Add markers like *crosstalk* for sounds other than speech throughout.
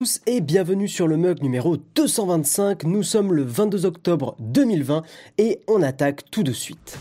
tous et bienvenue sur le mug numéro 225. Nous sommes le 22 octobre 2020 et on attaque tout de suite.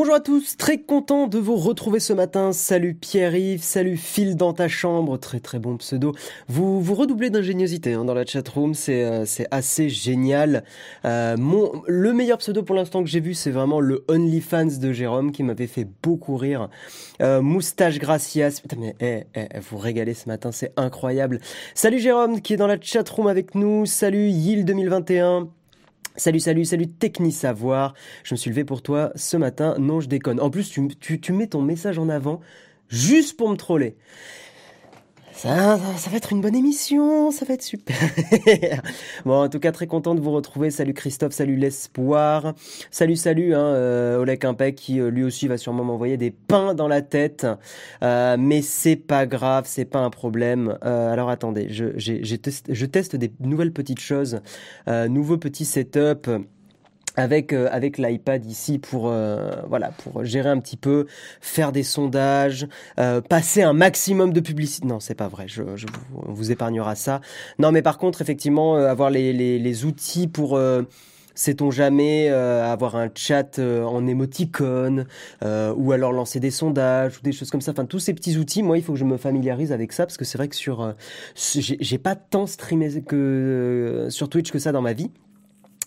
Bonjour à tous, très content de vous retrouver ce matin. Salut Pierre-Yves, salut Phil dans ta chambre, très très bon pseudo. Vous vous redoublez d'ingéniosité hein, dans la chatroom, c'est euh, c'est assez génial. Euh, mon le meilleur pseudo pour l'instant que j'ai vu, c'est vraiment le OnlyFans de Jérôme qui m'avait fait beaucoup rire. Euh, moustache Gracias, putain mais eh, eh, eh, vous régalez ce matin, c'est incroyable. Salut Jérôme qui est dans la chatroom avec nous. Salut Yil 2021. Salut, salut, salut, Techni Savoir. Je me suis levé pour toi ce matin. Non, je déconne. En plus, tu, tu, tu mets ton message en avant juste pour me troller. Ça, va être une bonne émission, ça va être super. *laughs* bon, en tout cas, très content de vous retrouver. Salut Christophe, salut l'espoir. Salut, salut, hein, euh, Oleg Impec qui euh, lui aussi va sûrement m'envoyer des pains dans la tête. Euh, mais c'est pas grave, c'est pas un problème. Euh, alors attendez, je, je teste des nouvelles petites choses, nouveau petit setup avec euh, avec l'iPad ici pour euh, voilà pour gérer un petit peu faire des sondages euh, passer un maximum de publicité. Non c'est pas vrai je, je vous, on vous épargnera ça. Non mais par contre effectivement euh, avoir les, les, les outils pour euh, sait-on jamais euh, avoir un chat euh, en émoticône euh, ou alors lancer des sondages ou des choses comme ça. Enfin tous ces petits outils moi il faut que je me familiarise avec ça parce que c'est vrai que sur euh, j'ai pas tant streamé que sur Twitch que ça dans ma vie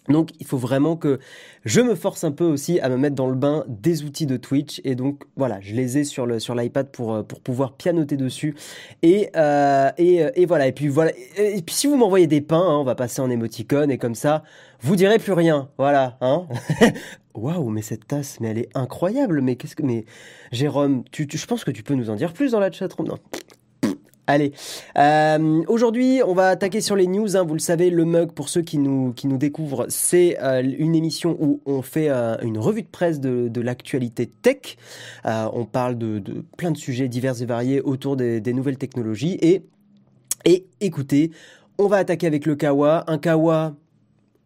donc il faut vraiment que je me force un peu aussi à me mettre dans le bain des outils de Twitch. Et donc voilà je les ai sur le sur l'iPad pour euh, pour pouvoir pianoter dessus. Et euh, et, et voilà. Et puis voilà. Et, et puis si vous m'envoyez des pains hein, on va passer en émoticône et comme ça vous direz plus rien. Voilà hein. *laughs* Waouh mais cette tasse mais elle est incroyable. Mais qu'est-ce que mais Jérôme tu, tu je pense que tu peux nous en dire plus dans la chatroom. Non Allez, euh, aujourd'hui on va attaquer sur les news. Hein. Vous le savez, le mug pour ceux qui nous qui nous découvrent, c'est euh, une émission où on fait euh, une revue de presse de, l'actualité tech. On parle de, plein de sujets divers et variés autour des, des nouvelles technologies et et écoutez, on va attaquer avec le Kawa, un Kawa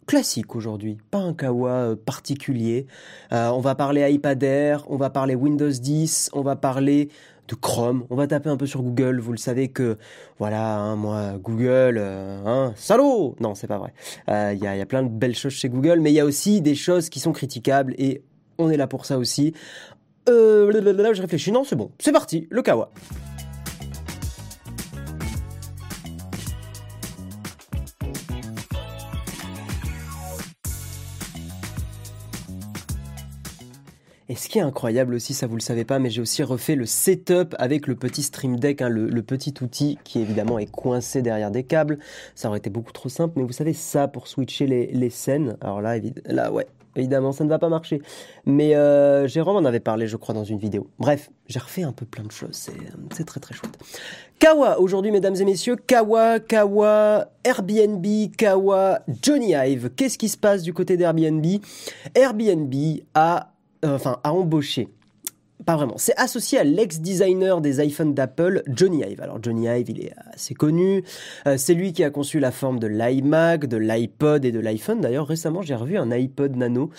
classique aujourd'hui, pas un kawa particulier. On va parler iPad Air, on va parler Windows 10, on va parler de Chrome. On va taper un peu sur Google. Vous le savez que, voilà, hein, moi, Google, euh, hein, salaud Non, c'est pas vrai. Il euh, y, a, y a plein de belles choses chez Google, mais il y a aussi des choses qui sont critiquables et on est là pour ça aussi. Euh, je réfléchis. Non, c'est bon. C'est parti. Le Kawa. Ce qui est incroyable aussi, ça vous le savez pas, mais j'ai aussi refait le setup avec le petit Stream Deck, hein, le, petit outil qui évidemment est coincé derrière des câbles. Ça aurait été beaucoup trop simple, mais vous savez ça pour switcher les, les scènes. Alors là, là, ouais, évidemment, ça ne va pas marcher. Mais euh, Jérôme en avait parlé, je crois, dans une vidéo. Bref, j'ai refait un peu plein de choses. C'est très très chouette. Kawa, aujourd'hui, mesdames et messieurs, Kawa, Kawa, Airbnb, Kawa, Johnny Hive. Qu'est-ce qui se passe du côté d'Airbnb? Airbnb a euh, enfin, a embauché pas vraiment. C'est associé à l'ex-designer des iPhones d'Apple, Johnny Ive. Alors Johnny Ive, il est assez connu. Euh, c'est lui qui a conçu la forme de l'iMac, de l'iPod et de l'iPhone. D'ailleurs, récemment, j'ai revu un iPod Nano.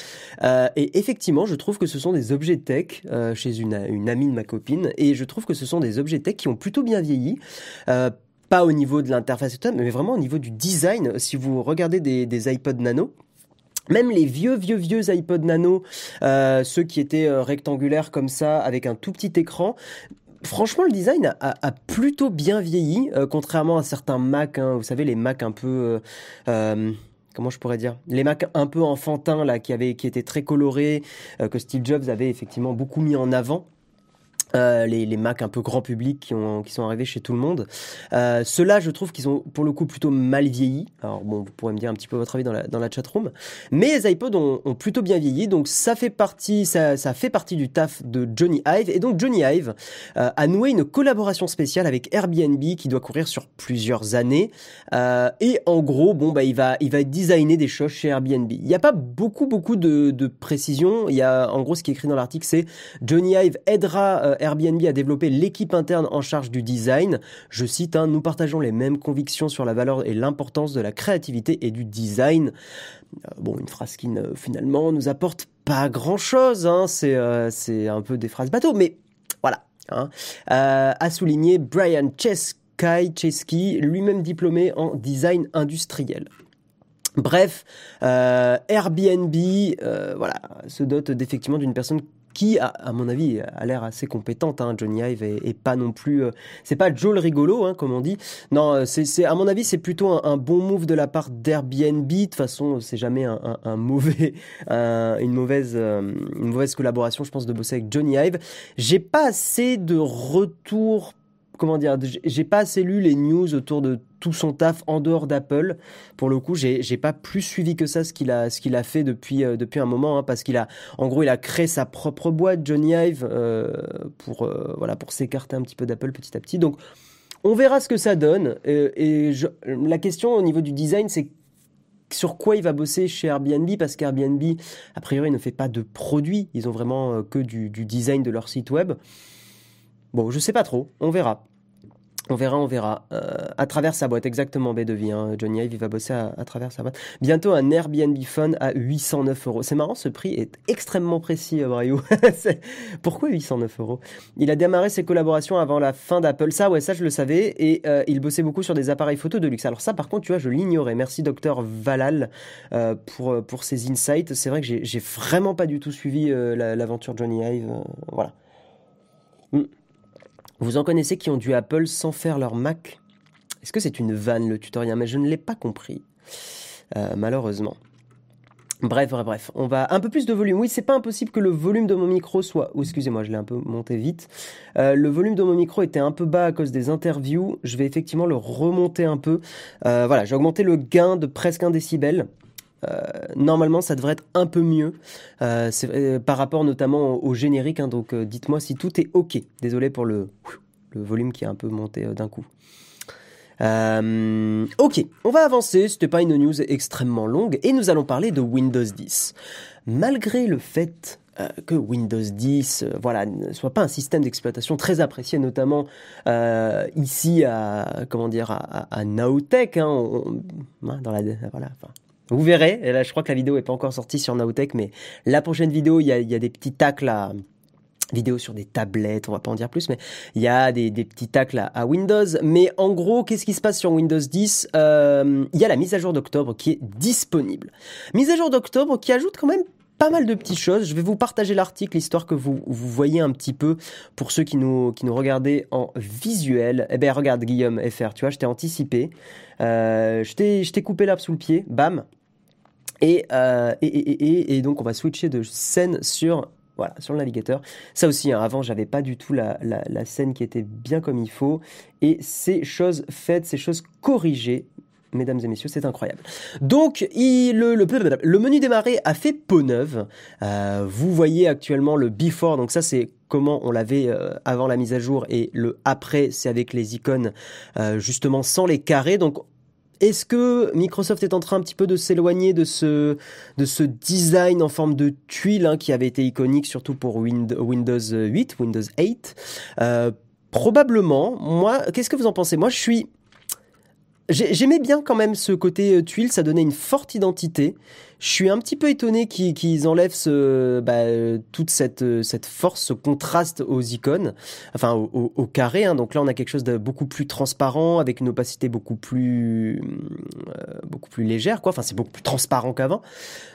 Euh, et effectivement, je trouve que ce sont des objets tech chez une, amie de ma copine. Et je trouve que ce sont des objets tech qui ont plutôt bien vieilli. Pas au niveau de l'interface, mais vraiment au niveau du design. Si vous regardez des iPod Nano, même les vieux, vieux, vieux iPod Nano, euh, ceux qui étaient euh, rectangulaires comme ça, avec un tout petit écran, franchement, le design a, plutôt bien vieilli, euh, contrairement à certains Mac. Hein, vous savez, les Mac un peu... Comment je pourrais dire? Les Mac un peu enfantins là qui avaient qui étaient très colorés que Steve Jobs avait effectivement beaucoup mis en avant Euh, les, les Mac un peu grand public qui, ont, qui sont arrivés chez tout le monde. Euh, Ceux-là, je trouve qu'ils ont pour le coup plutôt mal vieilli. Alors bon, vous pourrez me dire un petit peu votre avis dans la, dans la chatroom. Mais les iPods ont, plutôt bien vieilli, donc ça fait partie, ça, ça fait partie du taf de Johnny Ive. Et donc Johnny Ive euh, a noué une collaboration spéciale avec Airbnb qui doit courir sur plusieurs années. Et en gros, bon bah il va, il va designer des choses chez Airbnb. Il n'y a pas beaucoup beaucoup de, de précision. Il y a en gros ce qui est écrit dans l'article, c'est Johnny Ive aidera Airbnb a développé l'équipe interne en charge du design. Je cite, hein, nous partageons les mêmes convictions sur la valeur et l'importance de la créativité et du design. Euh, bon, une phrase qui ne, finalement nous apporte pas grand-chose, hein. c'est euh, c'est un peu des phrases bateau, mais voilà. Hein. Euh, a souligné Brian Chesky, lui-même diplômé en design industriel. Bref, Airbnb, voilà, se dote effectivement d'une personne qui, à, à, mon avis, a l'air assez compétente. Hein. Johnny Ive et, pas non plus. Euh, c'est pas Joe le rigolo, hein, comme on dit. Non, euh, c'est, à mon avis, c'est plutôt un, bon move de la part d'Airbnb. De toute façon, c'est jamais un, mauvais, *laughs* une mauvaise, euh, une mauvaise collaboration, je pense, de bosser avec Johnny Ive. J'ai pas assez de retours comment dire, j'ai pas assez lu les news autour de tout son taf en dehors d'Apple. Pour le coup, j'ai pas plus suivi que ça ce qu'il a a fait depuis euh, depuis un moment, hein, parce qu'il a en gros il a créé sa propre boîte Johnny Ive euh, pour euh, voilà pour s'écarter un petit peu d'Apple petit à petit. Donc on verra ce que ça donne. Et la question au niveau du design, c'est sur quoi il va bosser chez Airbnb parce qu'Airbnb a priori ne fait pas de produits, ils ont vraiment euh, que du, du design de leur site web. Bon, je sais pas trop, on verra. On verra, on verra. Euh, à travers sa boîte, exactement, B de vie. Hein. Johnny Ive, il va bosser à, travers sa boîte. Bientôt un Airbnb Phone à 809 euros. C'est marrant, ce prix est extrêmement précis, euh, Brio. *laughs* Pourquoi 809 euros? Il a démarré ses collaborations avant la fin d'Apple. Ça, ouais, ça, je le savais. Et euh, il bossait beaucoup sur des appareils photo de luxe. Alors ça, par contre, tu vois, je l'ignorais. Merci, docteur Valal, pour, pour ces insights. C'est vrai que j'ai vraiment pas du tout suivi l'aventure Johnny Ive. Euh, voilà. Mm. Vous en connaissez qui ont du Apple sans faire leur Mac? Est-ce que c'est une vanne le tutoriel? Mais je ne l'ai pas compris, euh, malheureusement. Bref, bref, bref. On va un peu plus de volume. Oui, c'est pas impossible que le volume de mon micro soit. Oh, excusez-moi, je l'ai un peu monté vite. Euh, le volume de mon micro était un peu bas à cause des interviews. Je vais effectivement le remonter un peu. Euh, voilà, j'ai augmenté le gain de presque un décibel. Euh, normalement, ça devrait être un peu mieux euh, euh, par rapport notamment au, générique. Hein, donc, dites-moi si tout est OK. Désolé pour le, volume qui est un peu monté d'un coup. Ok, on va avancer. C'était pas une news extrêmement longue et nous allons parler de Windows 10. Malgré le fait que Windows 10 euh, voilà ne soit pas un système d'exploitation très apprécié notamment ici à comment dire à, Nowtech hein, on, on, dans la voilà vous verrez, et là je crois que la vidéo est pas encore sortie sur Nowtech, mais la prochaine vidéo, il y a, des petits tacles à vidéo sur des tablettes, on va pas en dire plus, mais il y a des, petits tacles à, Windows. Mais en gros, qu'est-ce qui se passe sur Windows 10 euh, Il y a la mise à jour d'octobre qui est disponible. Mise à jour d'octobre qui ajoute quand même pas mal de petites choses. Je vais vous partager l'article histoire que vous, voyez un petit peu pour ceux qui nous, qui nous regardaient en visuel. Eh ben regarde Guillaume FR, tu vois, je t'ai anticipé. Euh, je t'ai coupé l'arbre sous le pied, bam, et, euh, et, donc on va switcher de scène sur voilà sur le navigateur. Ça aussi, hein, avant j'avais pas du tout la, scène qui était bien comme il faut. Et ces choses faites, ces choses corrigées, mesdames et messieurs, c'est incroyable. Donc le, menu démarrer a fait peau neuve. Euh, vous voyez actuellement le before, donc ça c'est comment on l'avait euh, avant la mise à jour et le après c'est avec les icônes justement sans les carrés. Donc est-ce que Microsoft est en train un petit peu de s'éloigner de ce, de ce design en forme de tuile hein, qui avait été iconique surtout pour Windows 8, Windows 8 euh, Probablement. Moi, qu'est-ce que vous en pensez? Moi, je suis J'aimais bien quand même ce côté euh, tuile, ça donnait une forte identité. Je suis un petit peu étonné qu'ils qu enlèvent ce, bah, toute cette, euh, cette force, ce contraste aux icônes, enfin au, carré. Hein. Donc là, on a quelque chose de beaucoup plus transparent, avec une opacité beaucoup plus, euh, beaucoup plus légère, quoi. Enfin, c'est beaucoup plus transparent qu'avant.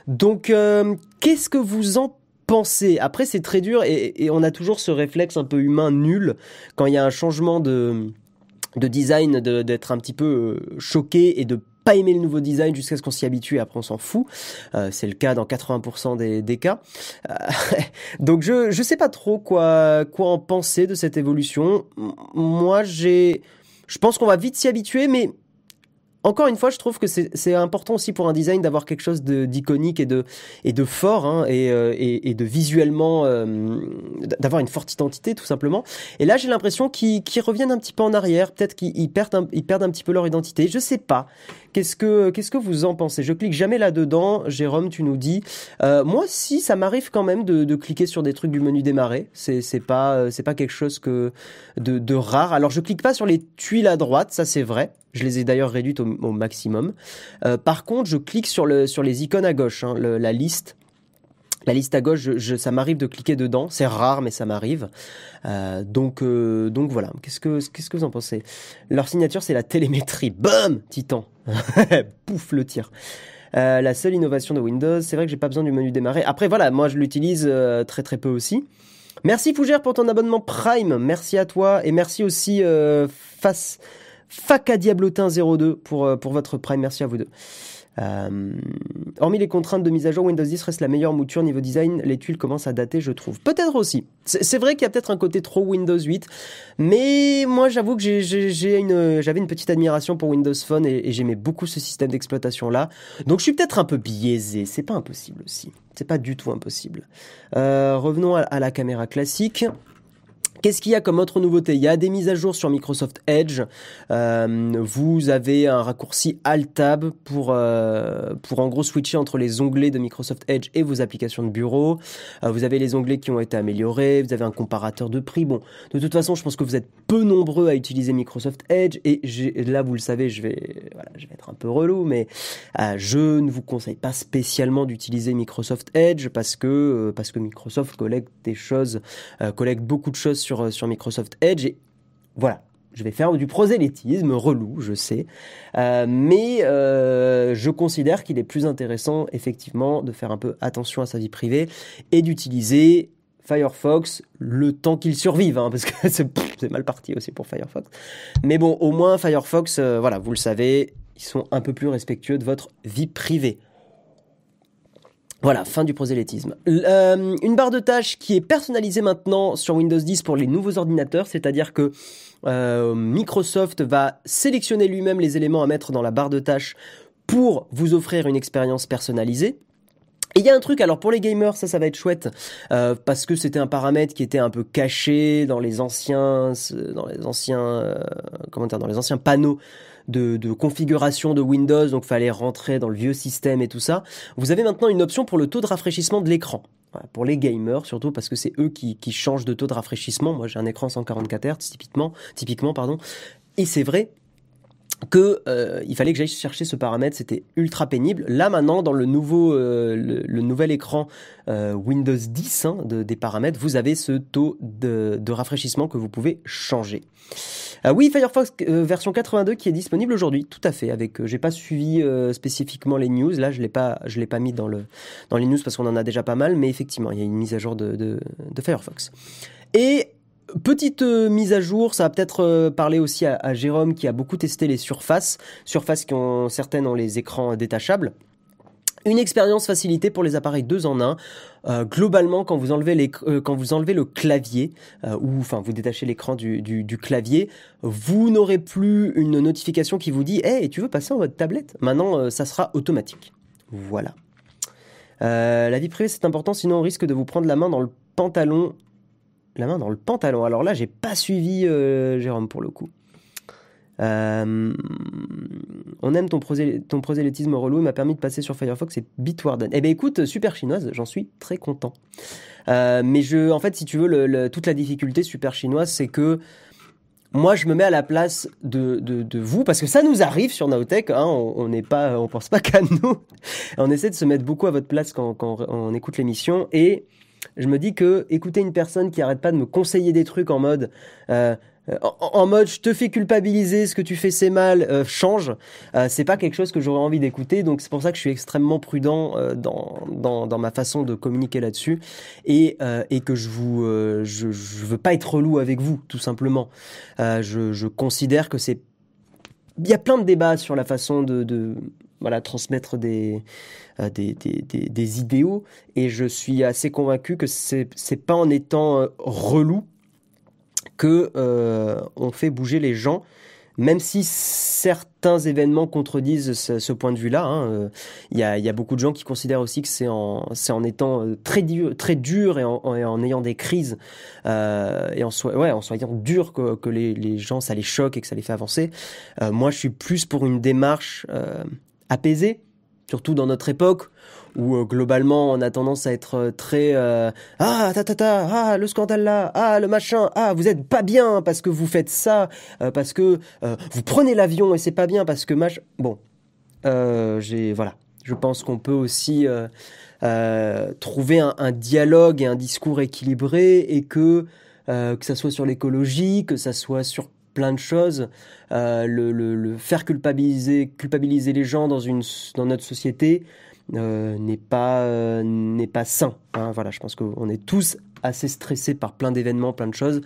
Donc, euh, qu'est-ce que vous en pensez? Après, c'est très dur et on a toujours ce réflexe un peu humain nul quand il y a un changement de de design, d'être un petit peu euh, choqué et de pas aimer le nouveau design jusqu'à ce qu'on s'y habitue et après on s'en fout. Euh, c'est le cas dans 80% des, des cas. Euh, *laughs* donc je je sais pas trop quoi quoi en penser de cette évolution. Moi j'ai je pense qu'on va vite s'y habituer mais encore une fois, je trouve que c'est important aussi pour un design d'avoir quelque chose d'iconique et de, et de fort hein, et, euh, et, et, de visuellement euh, d'avoir une forte identité tout simplement. Et là, j'ai l'impression qu'ils reviennent un petit peu en arrière. Peut-être qu'ils perdent, un, ils perdent un petit peu leur identité. Je sais pas. Qu'est-ce que qu'est-ce que vous en pensez? Je clique jamais là-dedans. Jérôme, tu nous dis. Euh, moi, si ça m'arrive quand même de, de, cliquer sur des trucs du menu démarrer. C'est c'est pas c'est pas quelque chose que de, de rare. Alors, je clique pas sur les tuiles à droite. Ça, c'est vrai. Je les ai d'ailleurs réduites au, maximum. Euh, par contre, je clique sur, le, sur les icônes à gauche, hein, la liste. La liste à gauche, je, ça m'arrive de cliquer dedans. C'est rare, mais ça m'arrive. Euh, donc, euh, donc voilà. Qu'est-ce que, qu'est-ce que vous en pensez? Leur signature, c'est la télémétrie. Bum Titan. *laughs* Pouf le tir. Euh, la seule innovation de Windows, c'est vrai que j'ai pas besoin du menu démarrer. Après voilà, moi je l'utilise euh, très très peu aussi. Merci Fougère pour ton abonnement Prime. Merci à toi et merci aussi euh, face Faca Diablotin 02 pour, euh, pour votre prime. Merci à vous deux. Euh, hormis les contraintes de mise à jour, Windows 10 reste la meilleure mouture niveau design. Les tuiles commencent à dater, je trouve. Peut-être aussi. C'est vrai qu'il y a peut-être un côté trop Windows 8, mais moi j'avoue que j'avais une petite admiration pour Windows Phone et, j'aimais beaucoup ce système d'exploitation là. Donc je suis peut-être un peu biaisé. C'est pas impossible aussi. C'est pas du tout impossible. Euh, revenons à la caméra classique. Qu'est-ce qu'il y a comme autre nouveauté? Il y a des mises à jour sur Microsoft Edge. Euh, vous avez un raccourci Alt-Tab pour, euh, pour en gros switcher entre les onglets de Microsoft Edge et vos applications de bureau. Euh, vous avez les onglets qui ont été améliorés. Vous avez un comparateur de prix. Bon, de toute façon, je pense que vous êtes peu nombreux à utiliser Microsoft Edge. Et là, vous le savez, je vais, voilà, je vais être un peu relou, mais je ne vous conseille pas spécialement d'utiliser Microsoft Edge parce que, parce que Microsoft collecte des choses, collecte beaucoup de choses sur euh, sur, Microsoft Edge. Et voilà, je vais faire du prosélytisme relou, je sais, euh, mais euh, je considère qu'il est plus intéressant effectivement de faire un peu attention à sa vie privée et d'utiliser Firefox le temps qu'il survive, hein, parce que *laughs* c'est mal parti aussi pour Firefox. Mais bon, au moins Firefox, voilà, vous le savez, ils sont un peu plus respectueux de votre vie privée. Voilà, fin du prosélytisme. Euh, une barre de tâches qui est personnalisée maintenant sur Windows 10 pour les nouveaux ordinateurs, c'est-à-dire que euh, Microsoft va sélectionner lui-même les éléments à mettre dans la barre de tâches pour vous offrir une expérience personnalisée. Et il y a un truc, alors pour les gamers, ça, ça va être chouette, euh, parce que c'était un paramètre qui était un peu caché dans les anciens, dans les anciens, comment dire, dans les anciens panneaux de, configuration de Windows, donc fallait rentrer dans le vieux système et tout ça. Vous avez maintenant une option pour le taux de rafraîchissement de l'écran. pour les gamers surtout parce que c'est eux qui, qui changent de taux de rafraîchissement. Moi j'ai un écran 144 Hz typiquement, typiquement pardon. Et c'est vrai que euh, il fallait que j'aille chercher ce paramètre, c'était ultra pénible. Là maintenant, dans le nouveau, euh, le, nouvel écran euh, Windows 10 hein, de, des paramètres, vous avez ce taux de, de rafraîchissement que vous pouvez changer. oui, Firefox version 82 qui est disponible aujourd'hui, tout à fait. Avec, j'ai pas suivi spécifiquement les news. Là, je l'ai pas, je l'ai pas mis dans le dans les news parce qu'on en a déjà pas mal, mais effectivement, il y a une mise à jour de, de, de Firefox. Et Petite euh, mise à jour, ça va peut-être euh, parler aussi à, Jérôme qui a beaucoup testé les surfaces, surfaces qui ont certaines ont les écrans détachables. Une expérience facilitée pour les appareils 2 en 1. Euh, globalement, quand vous enlevez, le clavier, ou enfin vous détachez l'écran du, clavier, vous n'aurez plus une notification qui vous dit « Hey, tu veux passer en mode tablette ?» Maintenant, ça sera automatique. Voilà. la vie privée, c'est important, sinon on risque de vous prendre la main dans le pantalon la main dans le pantalon. Alors là, j'ai pas suivi euh, Jérôme pour le coup. Euh, on aime ton, ton prosélytisme relou, il m'a permis de passer sur Firefox et Bitwarden. Eh ben écoute, super chinoise, j'en suis très content. Euh, mais je, en fait, si tu veux, toute la difficulté super chinoise, c'est que moi, je me mets à la place de, de, vous parce que ça nous arrive sur Naotech. Hein, on n'est pas, on pense pas *laughs* qu'à nous. on essaie de se mettre beaucoup à votre place quand, quand on écoute l'émission et je me dis que écouter une personne qui arrête pas de me conseiller des trucs en mode euh, en, mode je te fais culpabiliser, ce que tu fais c'est mal, euh, change. Euh, c'est pas quelque chose que j'aurais envie d'écouter, donc c'est pour ça que je suis extrêmement prudent euh, dans, dans, ma façon de communiquer là-dessus et et que je vous je, je veux pas être relou avec vous tout simplement. je, je considère que c'est il y a plein de débats sur la façon de, voilà, transmettre des, des, des, des, idéaux et je suis assez convaincu que c'est pas en étant relou que on fait bouger les gens même si certains événements contredisent ce, point de vue-là, hein, euh, il y, a, beaucoup de gens qui considèrent aussi que c'est en, en étant euh, très, dur, très dur et en, ayant des crises euh, et en, ouais, en soyant dur que, les, gens, ça les choque et que ça les fait avancer. moi, je suis plus pour une démarche apaisée, surtout dans notre époque où euh, globalement on a tendance à être euh, très euh, ah ta ta ta ah le scandale là ah le machin ah vous êtes pas bien parce que vous faites ça parce que vous prenez l'avion et c'est pas bien parce que mach bon j'ai voilà. Je pense qu'on peut aussi trouver un, dialogue et un discours équilibré et que que ça soit sur l'écologie que ça soit sur plein de choses le, le, faire culpabiliser culpabiliser les gens dans une dans notre société euh, n'est pas euh, pas sain. Hein. voilà, je pense qu'on est tous assez stressés par plein d'événements, plein de choses.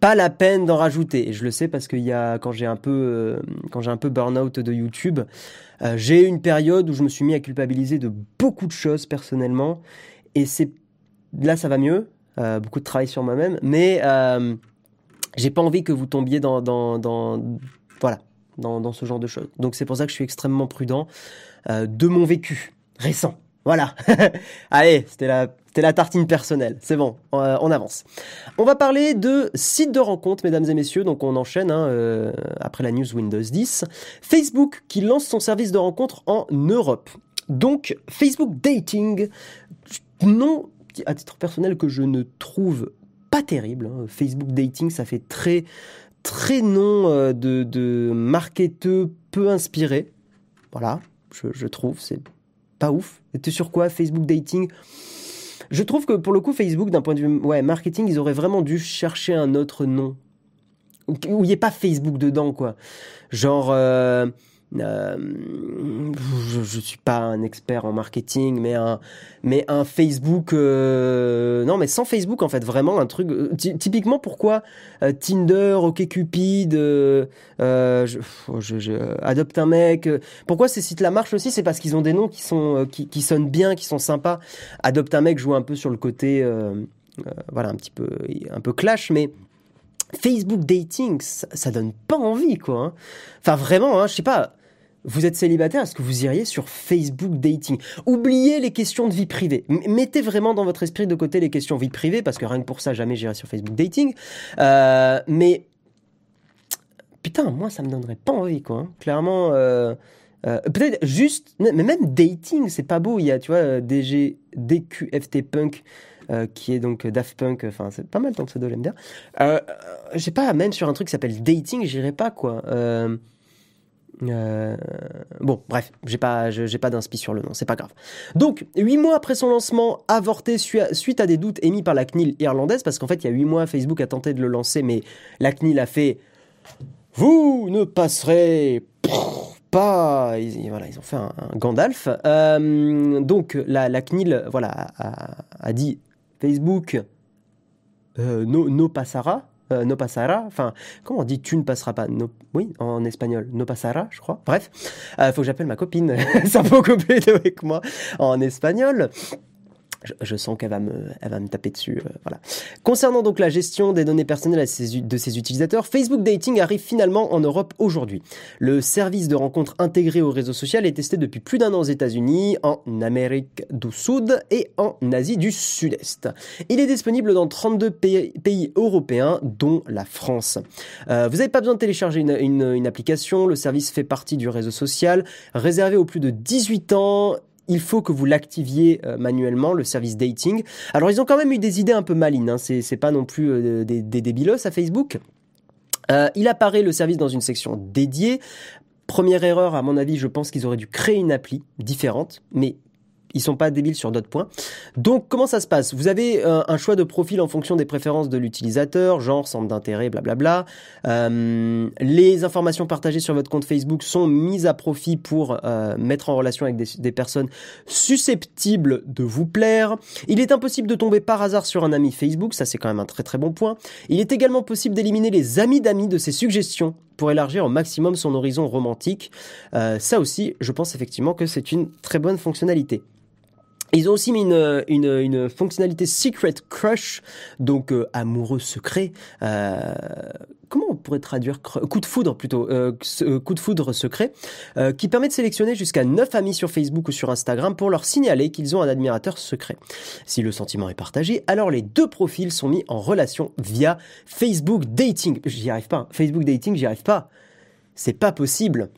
Pas la peine d'en rajouter. Et je le sais parce que y a quand j'ai un peu euh, quand j'ai un peu burn-out de YouTube, j'ai eu une période où je me suis mis à culpabiliser de beaucoup de choses personnellement. Et c'est là ça va mieux. beaucoup de travail sur moi-même, mais j'ai pas envie que vous tombiez dans, dans, dans voilà dans, dans, ce genre de choses. Donc c'est pour ça que je suis extrêmement prudent de mon vécu récent. Voilà. *laughs* Allez, c'était la, la tartine personnelle. C'est bon, euh, on, avance. On va parler de sites de rencontres, mesdames et messieurs. Donc on enchaîne hein, euh, après la news Windows 10. Facebook qui lance son service de rencontres en Europe. Donc Facebook Dating, non à titre personnel que je ne trouve pas terrible. Hein. Facebook Dating, ça fait très très nom euh, de, de marketeux peu inspiré. Voilà, je, trouve, c'est pas ouf. C'était sur quoi Facebook Dating? Je trouve que pour le coup, Facebook, d'un point de vue ouais, marketing, ils auraient vraiment dû chercher un autre nom. Où il n'y ait pas Facebook dedans, quoi. Genre. Euh, euh, je, je suis pas un expert en marketing, mais un, Facebook, euh, non, mais sans Facebook en fait, vraiment un truc. Euh, typiquement, pourquoi Tinder, OkCupid, euh, je, adopte un mec. pourquoi ces sites-là marchent aussi? C'est parce qu'ils ont des noms qui sont qui, sonnent bien, qui sont sympas. Adopte un mec joue un peu sur le côté, voilà, un petit peu, un peu clash, mais Facebook dating, ça, ça donne pas envie, quoi. Hein. Enfin, vraiment, hein, je sais pas vous êtes célibataire, est-ce que vous iriez sur Facebook Dating? Oubliez les questions de vie privée. mettez vraiment dans votre esprit de côté les questions de vie privée, parce que rien que pour ça, jamais j'irai sur Facebook Dating. Euh, mais putain, moi, ça me donnerait pas envie, quoi. Hein. Clairement, euh, euh, peut-être juste, mais même dating, c'est pas beau. Il y a, tu vois, DG, DQFT Punk. qui est donc Daft Punk, enfin c'est pas mal ton pseudo, j'aime bien. Je sais pas, même sur un truc qui s'appelle dating, j'irai pas quoi. Euh, bon, bref, j'ai pas, j'ai pas d'inspi sur le nom, c'est pas grave. Donc, huit mois après son lancement, avorté suite à des doutes émis par la CNIL irlandaise, parce qu'en fait, il y a huit mois, Facebook a tenté de le lancer, mais la CNIL a fait Vous ne passerez pas. Ils, voilà, ils ont fait un, Gandalf. Euh, donc, la, CNIL voilà, a, dit Facebook euh, no, no euh, no pasara, enfin, comment on dit tu ne passeras pas? No, Oui, en espagnol, no pasara, je crois. Bref, euh, faut que j'appelle ma copine, *laughs* ça peut couper avec moi en espagnol je, sens qu'elle va me, elle va me taper dessus. Euh, voilà. Concernant donc la gestion des données personnelles de ses utilisateurs, Facebook Dating arrive finalement en Europe aujourd'hui. Le service de rencontre intégré au réseau social est testé depuis plus d'un an aux États-Unis, en Amérique du Sud et en Asie du Sud-Est. Il est disponible dans 32 pays, européens, dont la France. Euh, vous n'avez pas besoin de télécharger une application. Le service fait partie du réseau social, réservé aux plus de 18 ans il faut que vous l'activiez euh, manuellement, le service dating. Alors ils ont quand même eu des idées un peu malines, hein. c'est pas non plus euh, des, débilos à Facebook. Euh, il apparaît le service dans une section dédiée. Première erreur, à mon avis, je pense qu'ils auraient dû créer une appli différente, mais ils sont pas débiles sur d'autres points. Donc comment ça se passe? Vous avez euh, un choix de profil en fonction des préférences de l'utilisateur, genre centre d'intérêt, blablabla. Euh, les informations partagées sur votre compte Facebook sont mises à profit pour euh, mettre en relation avec des, des, personnes susceptibles de vous plaire. Il est impossible de tomber par hasard sur un ami Facebook, ça c'est quand même un très très bon point. Il est également possible d'éliminer les amis d'amis de ces suggestions pour élargir au maximum son horizon romantique. Ça aussi, je pense effectivement que c'est une très bonne fonctionnalité. Ils ont aussi mis une, une, fonctionnalité Secret Crush, donc euh, amoureux secret. Euh, comment on pourrait traduire coup de foudre plutôt euh, euh coup de foudre secret, qui permet de sélectionner jusqu'à 9 amis sur Facebook ou sur Instagram pour leur signaler qu'ils ont un admirateur secret. Si le sentiment est partagé, alors les deux profils sont mis en relation via Facebook Dating. J'y arrive pas. Hein. Facebook Dating, j'y arrive pas. C'est pas possible.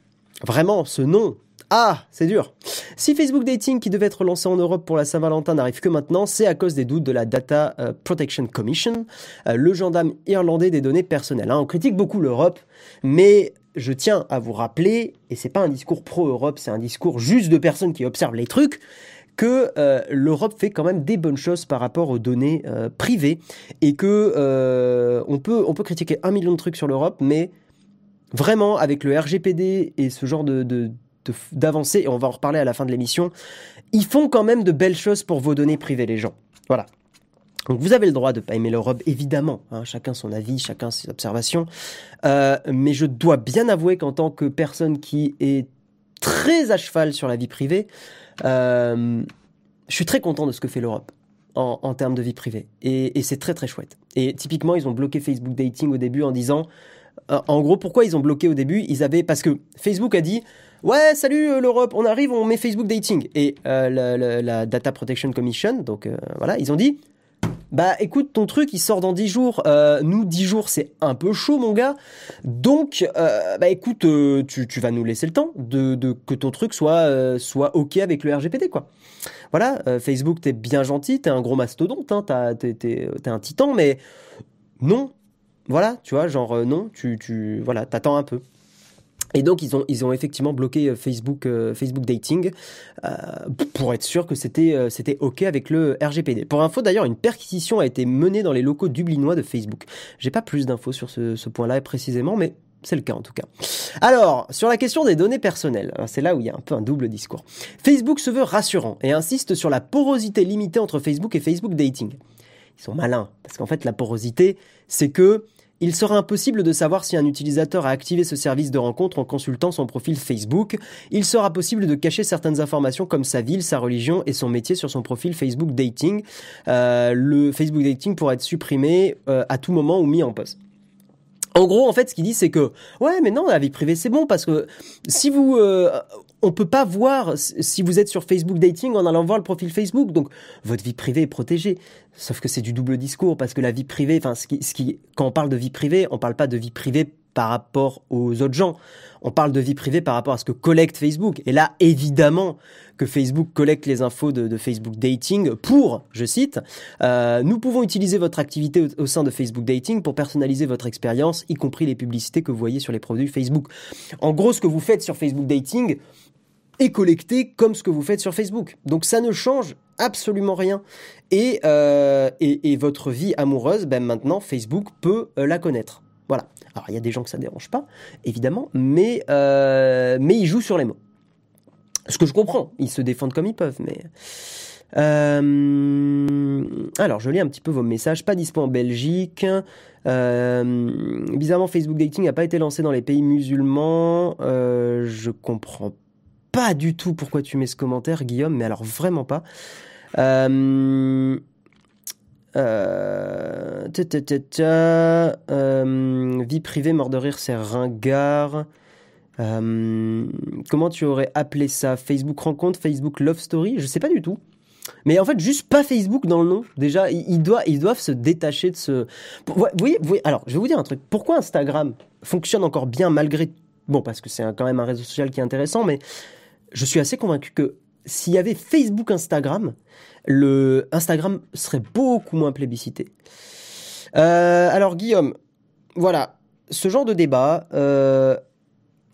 Vraiment, ce nom, ah, c'est dur. Si Facebook Dating, qui devait être lancé en Europe pour la Saint-Valentin, n'arrive que maintenant, c'est à cause des doutes de la Data euh, Protection Commission, euh, le gendarme irlandais des données personnelles. Hein. On critique beaucoup l'Europe, mais je tiens à vous rappeler, et c'est pas un discours pro-Europe, c'est un discours juste de personnes qui observent les trucs, que euh, l'Europe fait quand même des bonnes choses par rapport aux données privées et que on peut on peut critiquer un million de trucs sur l'Europe, mais vraiment avec le RGPD et ce genre de, d'avancer, et on va en reparler à la fin de l'émission, ils font quand même de belles choses pour vos données privées, les gens. Voilà. Donc vous avez le droit de pas aimer l'Europe, évidemment. Hein, chacun son avis, chacun ses observations. Euh, mais je dois bien avouer qu'en tant que personne qui est très à cheval sur la vie privée, euh, je suis très content de ce que fait l'Europe. En, termes de vie privée. Et, et c'est très très chouette. Et typiquement, ils ont bloqué Facebook Dating au début en disant, euh, en gros, pourquoi ils ont bloqué au début? Ils avaient parce que Facebook a dit ouais, salut euh, l'Europe, on arrive, on met Facebook Dating. Et euh, la, Data Protection Commission, donc euh, voilà, ils ont dit, bah écoute, ton truc il sort dans 10 jours. nous, 10 jours, c'est un peu chaud, mon gars. Donc, bah écoute, tu, vas nous laisser le temps de, que ton truc soit, soit OK avec le RGPD, quoi. Voilà, Facebook, t'es bien gentil, t'es un gros mastodonte, hein, t'es, un titan, mais non. Voilà, tu vois, genre non, tu, tu voilà, t'attends un peu. Et donc ils ont ils ont effectivement bloqué euh, Facebook euh, Facebook Dating euh, pour être sûr que c'était c'était ok avec le RGPD. Pour info d'ailleurs une perquisition a été menée dans les locaux dublinois de Facebook. J'ai pas plus d'infos sur ce, ce point-là précisément, mais c'est le cas en tout cas. Alors, sur la question des données personnelles, hein, c'est là où il y a un peu un double discours. Facebook se veut rassurant et insiste sur la porosité limitée entre Facebook et Facebook Dating. Ils sont malins, parce qu'en fait la porosité, c'est que il sera impossible de savoir si un utilisateur a activé ce service de rencontre en consultant son profil Facebook. Il sera possible de cacher certaines informations comme sa ville, sa religion et son métier sur son profil Facebook Dating. Euh, le Facebook Dating pourra être supprimé euh, à tout moment ou mis en pause. En gros, en fait, ce qu'il dit, c'est que ouais, mais non, la vie privée, c'est bon parce que si vous, euh, on peut pas voir si vous êtes sur Facebook Dating en allant voir le profil Facebook. Donc, votre vie privée est protégée. Sauf que c'est du double discours parce que la vie privée, enfin, ce qui, quand on parle de vie privée, on parle pas de vie privée par rapport aux autres gens. On parle de vie privée par rapport à ce que collecte Facebook. Et là, évidemment, que Facebook collecte les infos de, Facebook Dating pour, je cite, euh, nous pouvons utiliser votre activité au, sein de Facebook Dating pour personnaliser votre expérience, y compris les publicités que vous voyez sur les produits Facebook. En gros, ce que vous faites sur Facebook Dating est collecté comme ce que vous faites sur Facebook. Donc ça ne change absolument rien. Et, euh, votre vie amoureuse, ben maintenant, Facebook peut euh, la connaître. Alors il y a des gens que ça dérange pas, évidemment, mais euh, mais ils jouent sur les mots. Ce que je comprends, ils se défendent comme ils peuvent, mais. Euh, alors, je lis un petit peu vos messages. Pas dispo en Belgique. Euh, bizarrement, Facebook Dating n'a pas été lancé dans les pays musulmans. Euh, je comprends pas du tout pourquoi tu mets ce commentaire, Guillaume, mais alors vraiment pas. Euh, euh, euh, vie privée, mort de rire, c'est ringard. Euh, comment tu aurais appelé ça? Facebook rencontre, Facebook love story? Je sais pas du tout. Mais en fait, juste pas Facebook dans le nom. Déjà, ils doivent, se détacher de ce. Vous voyez, alors, je vais vous dire un truc. Pourquoi Instagram fonctionne encore bien malgré. Bon, parce que c'est quand même un réseau social qui est intéressant, mais je suis assez convaincu que s'il y avait Facebook Instagram, le Instagram serait beaucoup moins plébiscité. Euh, alors Guillaume, voilà, ce genre de débat, euh,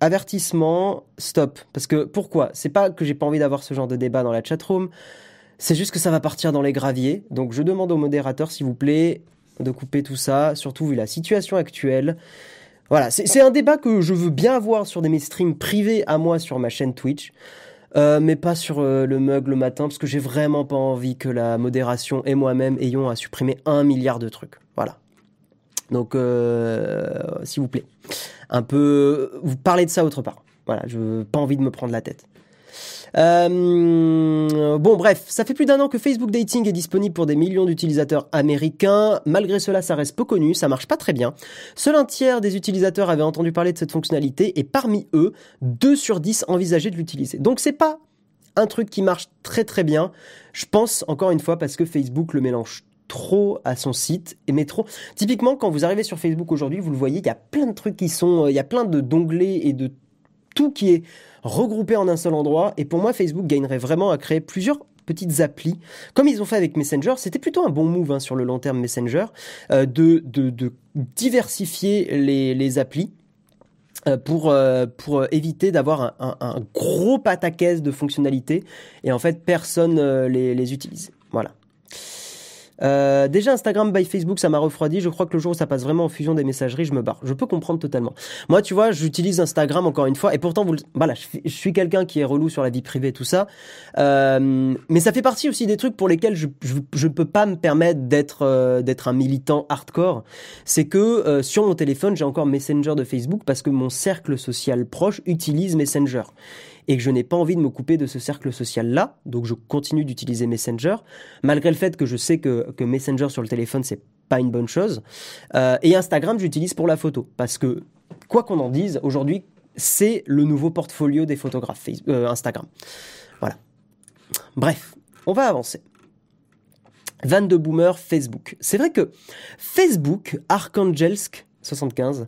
avertissement, stop. Parce que pourquoi? C'est pas que j'ai pas envie d'avoir ce genre de débat dans la chatroom, c'est juste que ça va partir dans les graviers. Donc je demande au modérateur, s'il vous plaît, de couper tout ça, surtout vu la situation actuelle. Voilà, c'est un débat que je veux bien avoir sur des mes streams privés à moi sur ma chaîne Twitch. Euh, mais pas sur euh, le mug le matin, parce que j'ai vraiment pas envie que la modération et moi-même ayons à supprimer un milliard de trucs. Voilà. Donc, s'il vous plaît, un peu, vous parlez de ça autre part. Voilà, je pas envie de me prendre la tête. Euh, bon, bref, ça fait plus d'un an que Facebook Dating est disponible pour des millions d'utilisateurs américains. Malgré cela, ça reste peu connu, ça marche pas très bien. Seul un tiers des utilisateurs avaient entendu parler de cette fonctionnalité et parmi eux, 2 sur 10 envisageaient de l'utiliser. Donc c'est pas un truc qui marche très très bien. Je pense encore une fois parce que Facebook le mélange trop à son site et met trop. Typiquement, quand vous arrivez sur Facebook aujourd'hui, vous le voyez, il y a plein de trucs qui sont, il y a plein d'onglets et de tout qui est regroupé en un seul endroit. Et pour moi, Facebook gagnerait vraiment à créer plusieurs petites applis, comme ils ont fait avec Messenger. C'était plutôt un bon move hein, sur le long terme Messenger, euh, de, de, diversifier les, les applis. Euh, pour, euh, pour éviter d'avoir un, un, gros pataquès de fonctionnalités et en fait personne les, les utilise. Voilà. Euh, déjà Instagram by Facebook, ça m'a refroidi. Je crois que le jour où ça passe vraiment en fusion des messageries, je me barre. Je peux comprendre totalement. Moi, tu vois, j'utilise Instagram encore une fois, et pourtant, vous, voilà, je, suis quelqu'un qui est relou sur la vie privée, tout ça. Euh, mais ça fait partie aussi des trucs pour lesquels je je, peux pas me permettre d'être euh, d'être un militant hardcore. C'est que euh, sur mon téléphone, j'ai encore Messenger de Facebook parce que mon cercle social proche utilise Messenger et que je n'ai pas envie de me couper de ce cercle social-là, donc je continue d'utiliser Messenger, malgré le fait que je sais que, Messenger sur le téléphone, c'est pas une bonne chose. Euh, et Instagram, j'utilise pour la photo, parce que, quoi qu'on en dise, aujourd'hui, c'est le nouveau portfolio des photographes, euh, Instagram. Voilà. Bref, on va avancer. 22 boomers Facebook. C'est vrai que Facebook, Archangelsk 75,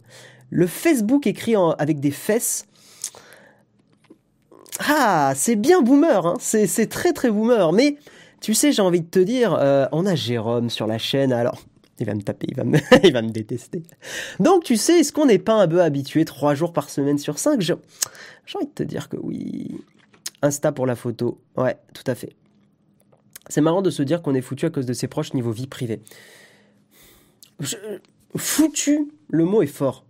le Facebook écrit avec des fesses, ah, c'est bien boomer, hein. c'est très très boomer. Mais tu sais, j'ai envie de te dire, euh, on a Jérôme sur la chaîne, alors il va me taper, il va me, *laughs* détester. Donc tu sais, est-ce qu'on n'est pas un peu habitué trois jours par semaine sur cinq? J'ai envie de te dire que oui. Insta pour la photo, ouais, tout à fait. C'est marrant de se dire qu'on est foutu à cause de ses proches niveau vie privée. Foutu, le mot est fort.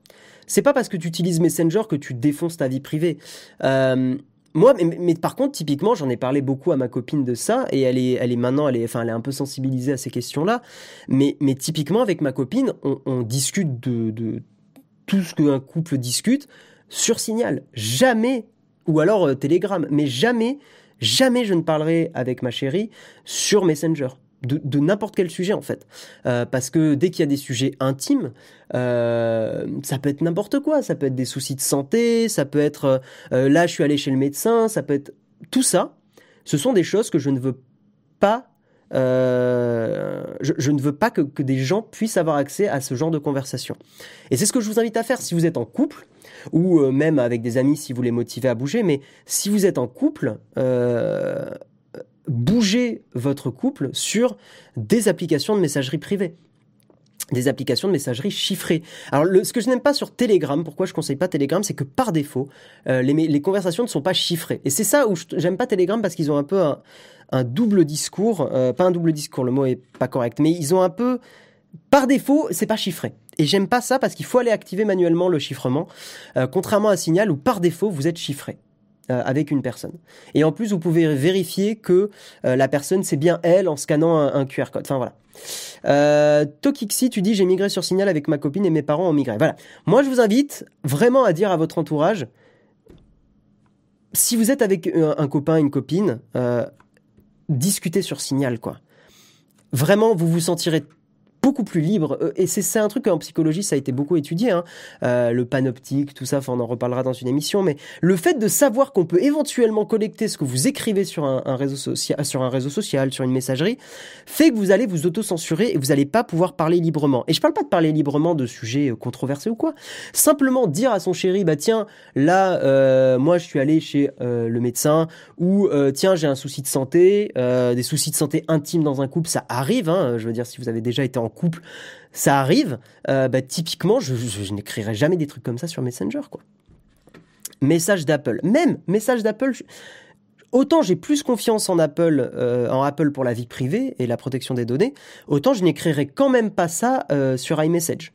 C'est pas parce que tu utilises Messenger que tu défonces ta vie privée. Euh, moi, mais, par contre, typiquement, j'en ai parlé beaucoup à ma copine de ça, et elle est, elle est maintenant, elle est, enfin, elle est un peu sensibilisée à ces questions-là. Mais, mais typiquement, avec ma copine, on, discute de, de tout ce qu'un couple discute sur Signal. Jamais, ou alors euh, Telegram, mais jamais, jamais je ne parlerai avec ma chérie sur Messenger de, n'importe quel sujet en fait. Euh, parce que dès qu'il y a des sujets intimes, euh, ça peut être n'importe quoi. Ça peut être des soucis de santé, ça peut être euh, là je suis allé chez le médecin, ça peut être tout ça. Ce sont des choses que je ne veux pas. Je, ne veux pas que, que, des gens puissent avoir accès à ce genre de conversation. Et c'est ce que je vous invite à faire si vous êtes en couple ou même avec des amis si vous les motivez à bouger. Mais si vous êtes en couple, bouger votre couple sur des applications de messagerie privée des applications de messagerie chiffrées. Alors, ce que je n'aime pas sur Telegram, pourquoi je conseille pas Telegram, c'est que par défaut, euh, les, conversations ne sont pas chiffrées. Et c'est ça où j'aime pas Telegram parce qu'ils ont un peu un, double discours, euh, pas un double discours, le mot est pas correct, mais ils ont un peu, par défaut, c'est pas chiffré. Et j'aime pas ça parce qu'il faut aller activer manuellement le chiffrement, euh, contrairement à Signal où par défaut vous êtes chiffré. Euh, avec une personne. Et en plus, vous pouvez vérifier que euh, la personne, c'est bien elle en scannant un, QR code. Enfin voilà. Euh, Tokixi, tu dis j'ai migré sur Signal avec ma copine et mes parents ont migré. Voilà. Moi, je vous invite vraiment à dire à votre entourage, si vous êtes avec un, copain, une copine, discutez sur Signal, quoi. Vraiment, vous vous sentirez beaucoup plus libre. Euh, et c'est un truc en psychologie, ça a été beaucoup étudié, hein. euh, le panoptique, tout ça, on en reparlera dans une émission. Mais le fait de savoir qu'on peut éventuellement collecter ce que vous écrivez sur un, réseau social, sur un réseau social, sur une messagerie, fait que vous allez vous auto-censurer et vous n'allez pas pouvoir parler librement. Et je parle pas de parler librement de sujets euh, controversés ou quoi. Simplement dire à son chéri, bah tiens, là, moi je suis allé chez le médecin ou tiens j'ai un souci de santé, des soucis de santé intimes dans un couple, ça arrive. Hein, je veux dire si vous avez déjà été en couple, ça arrive. Euh, bah, typiquement, je, n'écrirai jamais des trucs comme ça sur Messenger, quoi. Message d'Apple, même message d'Apple. Autant j'ai plus confiance en Apple, euh, en Apple pour la vie privée et la protection des données, autant je n'écrirai quand même pas ça euh, sur iMessage.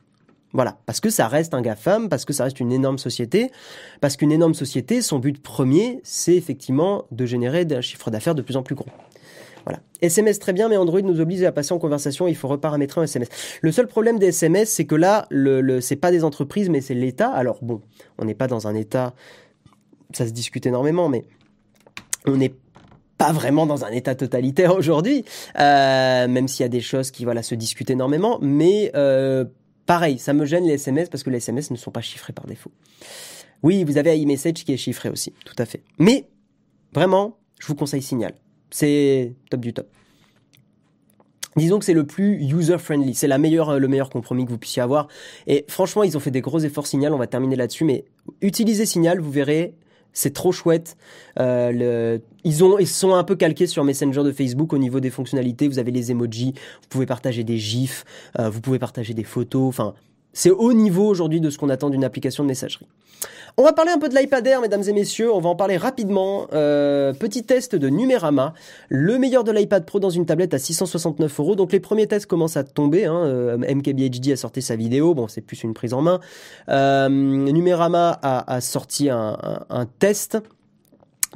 Voilà, parce que ça reste un GAFAM, parce que ça reste une énorme société, parce qu'une énorme société, son but premier, c'est effectivement de générer un chiffre d'affaires de plus en plus gros. Voilà. SMS très bien, mais Android nous oblige à passer en conversation. Il faut reparamétrer un SMS. Le seul problème des SMS, c'est que là, le, le c'est pas des entreprises, mais c'est l'État. Alors bon, on n'est pas dans un État, ça se discute énormément, mais on n'est pas vraiment dans un état totalitaire aujourd'hui, euh, même s'il y a des choses qui voilà se discutent énormément. Mais euh, pareil, ça me gêne les SMS parce que les SMS ne sont pas chiffrés par défaut. Oui, vous avez iMessage qui est chiffré aussi, tout à fait. Mais vraiment, je vous conseille Signal. C'est top du top. Disons que c'est le plus user-friendly, c'est meilleure, le meilleur compromis que vous puissiez avoir. Et franchement, ils ont fait des gros efforts Signal, on va terminer là-dessus, mais utilisez Signal, vous verrez, c'est trop chouette. Euh, ils, ont, ils sont un peu calqués sur Messenger de Facebook au niveau des fonctionnalités. Vous avez les emojis, vous pouvez partager des gifs, euh, vous pouvez partager des photos. C'est haut niveau aujourd'hui de ce qu'on attend d'une application de messagerie. On va parler un peu de l'iPad Air, mesdames et messieurs. On va en parler rapidement. Euh, petit test de Numérama. Le meilleur de l'iPad Pro dans une tablette à 669 euros. Donc les premiers tests commencent à tomber. Hein. Euh, MKBHD a sorti sa vidéo. Bon, c'est plus une prise en main. Euh, Numérama a, sorti un test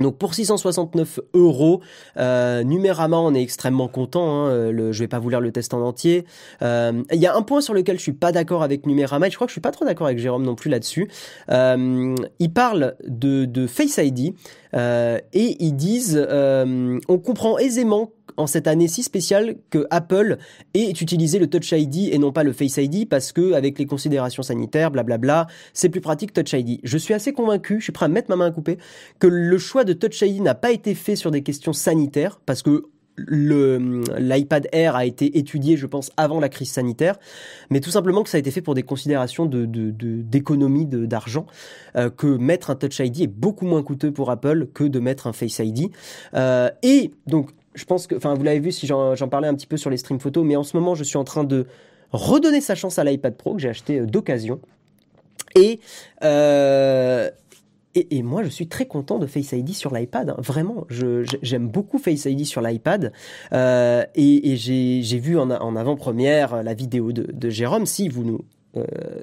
donc pour 669 euros, euh, Numérama, on est extrêmement content. Hein, euh, le, je vais pas vous lire le test en entier. Euh, il y a un point sur lequel je suis pas d'accord avec Numérama, et je crois que je suis pas trop d'accord avec Jérôme non plus là-dessus. Euh, ils parlent de, de Face ID euh, et ils disent, euh, on comprend aisément en cette année si spéciale que Apple ait utilisé le Touch ID et non pas le Face ID parce que avec les considérations sanitaires, blablabla, c'est plus pratique Touch ID. Je suis assez convaincu, je suis prêt à mettre ma main à couper, que le choix de Touch ID n'a pas été fait sur des questions sanitaires parce que l'iPad Air a été étudié, je pense, avant la crise sanitaire, mais tout simplement que ça a été fait pour des considérations d'économie d'argent, euh, que mettre un Touch ID est beaucoup moins coûteux pour Apple que de mettre un Face ID. Euh, et donc je pense que, enfin, vous l'avez vu si j'en parlais un petit peu sur les streams photos, mais en ce moment, je suis en train de redonner sa chance à l'iPad Pro que j'ai acheté euh, d'occasion. Et, euh, et, et, moi, je suis très content de Face ID sur l'iPad. Hein. Vraiment, j'aime beaucoup Face ID sur l'iPad. Euh, et, et j'ai vu en, en avant-première la vidéo de, Jérôme. Si vous nous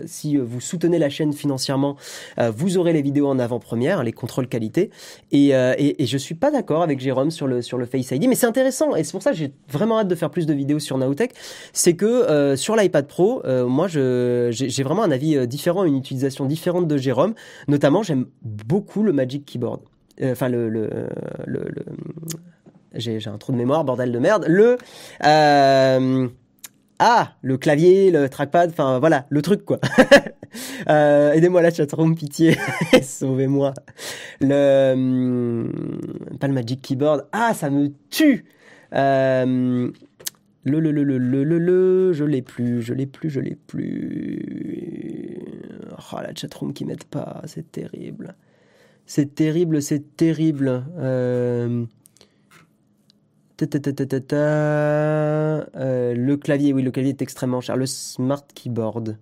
si vous soutenez la chaîne financièrement, euh, vous aurez les vidéos en avant-première, les contrôles qualité. Et, euh, et, et je suis pas d'accord avec Jérôme sur le sur le Face ID, mais c'est intéressant et c'est pour ça que j'ai vraiment hâte de faire plus de vidéos sur Naotech. C'est que sur l'iPad Pro, moi j'ai vraiment un avis différent, une utilisation différente de Jérôme. Notamment, j'aime beaucoup le Magic Keyboard. Enfin le, le, le, le j'ai un trou de mémoire, bordel de merde. Le euh, ah, le clavier, le trackpad, enfin voilà, le truc quoi. *laughs* euh, Aidez-moi la chatroom, pitié, *laughs* sauvez-moi. Le hum, pas le Magic Keyboard. Ah, ça me tue. Euh, le le le le le le le, je l'ai plus, je l'ai plus, je l'ai plus. Oh la chatroom qui m'aide pas, c'est terrible. C'est terrible, c'est terrible. Euh, euh, le clavier, oui, le clavier est extrêmement cher. Le smart keyboard.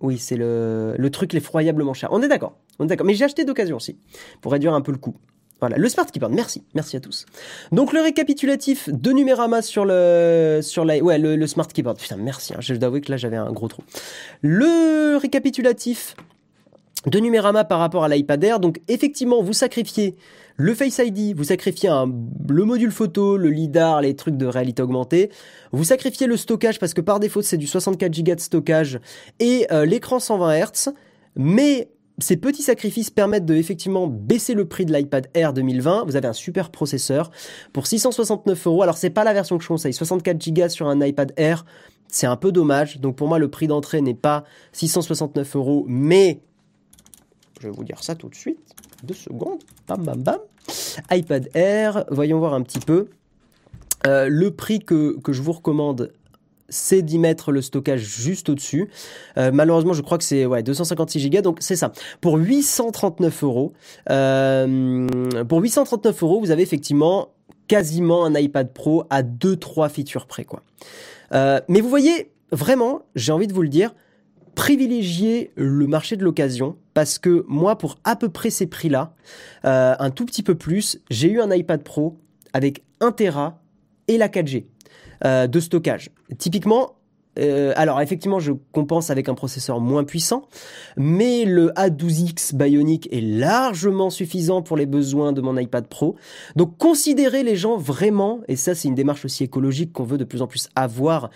Oui, c'est le, le truc l'effroyablement cher. On est d'accord. On est d'accord. Mais j'ai acheté d'occasion aussi. Pour réduire un peu le coût. Voilà, le Smart Keyboard, merci, merci à tous. Donc le récapitulatif de Numérama sur le sur la ouais le, le Smart Keyboard. Putain, merci. Hein, je dois avouer que là j'avais un gros trou. Le récapitulatif de Numérama par rapport à l'iPad Air. Donc effectivement, vous sacrifiez le Face ID, vous sacrifiez un, le module photo, le lidar, les trucs de réalité augmentée. Vous sacrifiez le stockage parce que par défaut c'est du 64 Go de stockage et euh, l'écran 120 Hz. Mais ces petits sacrifices permettent de effectivement baisser le prix de l'iPad Air 2020. Vous avez un super processeur pour 669 euros. Alors c'est pas la version que je conseille. 64 Go sur un iPad Air, c'est un peu dommage. Donc pour moi le prix d'entrée n'est pas 669 euros, mais je vais vous dire ça tout de suite. Deux secondes. Bam, bam, bam. iPad Air. Voyons voir un petit peu. Euh, le prix que, que je vous recommande, c'est d'y mettre le stockage juste au-dessus. Euh, malheureusement, je crois que c'est ouais 256 Go, donc c'est ça. Pour 839 euros, euh, pour 839 euros, vous avez effectivement quasiment un iPad Pro à 2-3 features près, quoi. Mais vous voyez, vraiment, j'ai envie de vous le dire, privilégier le marché de l'occasion parce que moi, pour à peu près ces prix-là, euh, un tout petit peu plus, j'ai eu un iPad Pro avec 1 Tera et la 4G euh, de stockage. Typiquement, euh, alors effectivement, je compense avec un processeur moins puissant, mais le A12X Bionic est largement suffisant pour les besoins de mon iPad Pro. Donc considérez les gens vraiment, et ça c'est une démarche aussi écologique qu'on veut de plus en plus avoir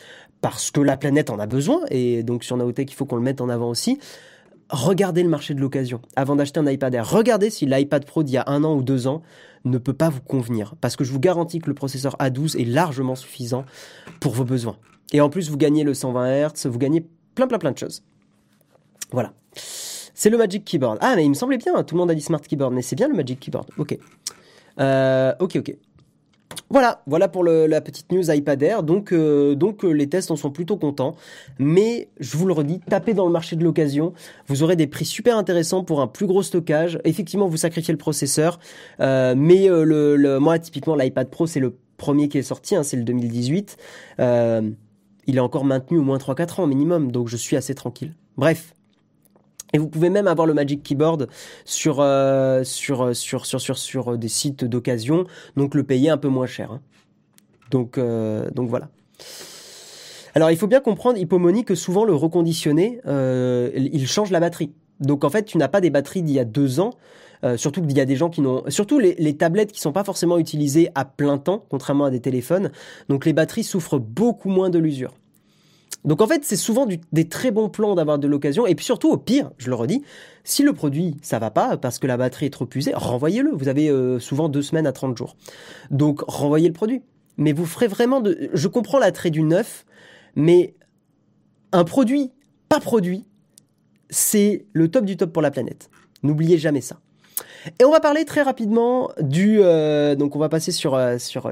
parce que la planète en a besoin, et donc sur Naotech il faut qu'on le mette en avant aussi. Regardez le marché de l'occasion avant d'acheter un iPad Air. Regardez si l'iPad Pro d'il y a un an ou deux ans ne peut pas vous convenir, parce que je vous garantis que le processeur A12 est largement suffisant pour vos besoins. Et en plus, vous gagnez le 120 Hz, vous gagnez plein plein plein de choses. Voilà. C'est le Magic Keyboard. Ah, mais il me semblait bien, tout le monde a dit Smart Keyboard, mais c'est bien le Magic Keyboard. Ok. Euh, ok, ok. Voilà, voilà pour la petite news iPad Air. Donc, euh, euh, les tests en sont plutôt contents. Mais je vous le redis, tapez dans le marché de l'occasion. Vous aurez des prix super intéressants pour un plus gros stockage. Effectivement, vous sacrifiez le processeur. mais le, moi, typiquement, l'iPad Pro, c'est le premier qui est sorti. Hein, c'est le 2018 il est encore maintenu au moins 3-4 ans minimum, donc je suis assez tranquille. Bref. Et vous pouvez même avoir le Magic Keyboard sur, euh, sur, sur, sur, sur, sur, des sites d'occasion, donc le payer un peu moins cher. Hein. Donc, euh, donc voilà. Alors il faut bien comprendre, Hypomony, que souvent le reconditionné, euh, il change la batterie. Donc en fait, tu n'as pas des batteries d'il y a deux ans. Euh, surtout qu'il y a des gens qui n'ont, surtout les, les, tablettes qui sont pas forcément utilisées à plein temps, contrairement à des téléphones. Donc les batteries souffrent beaucoup moins de l'usure. Donc en fait, c'est souvent des très bons plans d'avoir de l'occasion. Et puis surtout, au pire, je le redis, si le produit ça va pas parce que la batterie est trop usée, renvoyez-le. Vous avez euh, souvent deux semaines à 30 jours. Donc renvoyez le produit. Mais vous ferez vraiment de. Je comprends l'attrait du neuf, mais un produit pas produit, c'est le top du top pour la planète. N'oubliez jamais ça. Et on va parler très rapidement du. Euh, donc on va passer sur euh, sur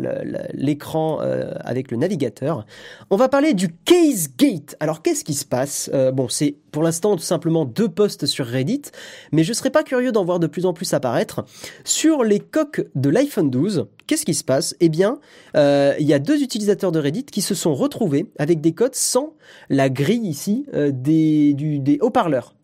l'écran euh, avec le navigateur. On va parler du Case Gate. Alors qu'est-ce qui se passe? Bon, c'est pour l'instant tout simplement deux posts sur Reddit, mais je serais pas curieux d'en voir de plus en plus apparaître sur les coques de l'iPhone 12. Qu'est-ce qui se passe? Eh bien, il y a deux utilisateurs de Reddit qui se sont retrouvés avec des codes sans la grille ici des, des haut-parleurs.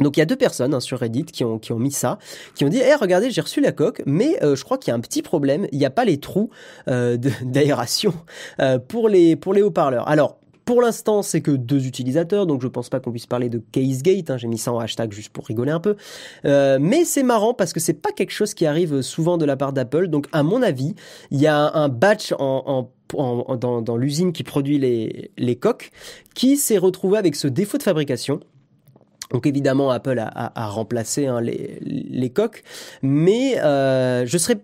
Donc il y a deux personnes hein, sur Reddit qui ont, qui ont mis ça, qui ont dit Eh regardez j'ai reçu la coque, mais euh, je crois qu'il y a un petit problème, il n'y a pas les trous euh, *laughs* d'aération euh, pour les pour les haut-parleurs. Alors pour l'instant, c'est que deux utilisateurs, donc je pense pas qu'on puisse parler de CaseGate. Hein, J'ai mis ça en hashtag juste pour rigoler un peu, mais c'est marrant parce que c'est pas quelque chose qui arrive souvent de la part d'Apple. Donc à mon avis, il y a un batch en, en, dans, dans l'usine qui produit les, les coques qui s'est retrouvé avec ce défaut de fabrication donc évidemment, Apple a, remplacé hein, les, coques, mais euh, je serais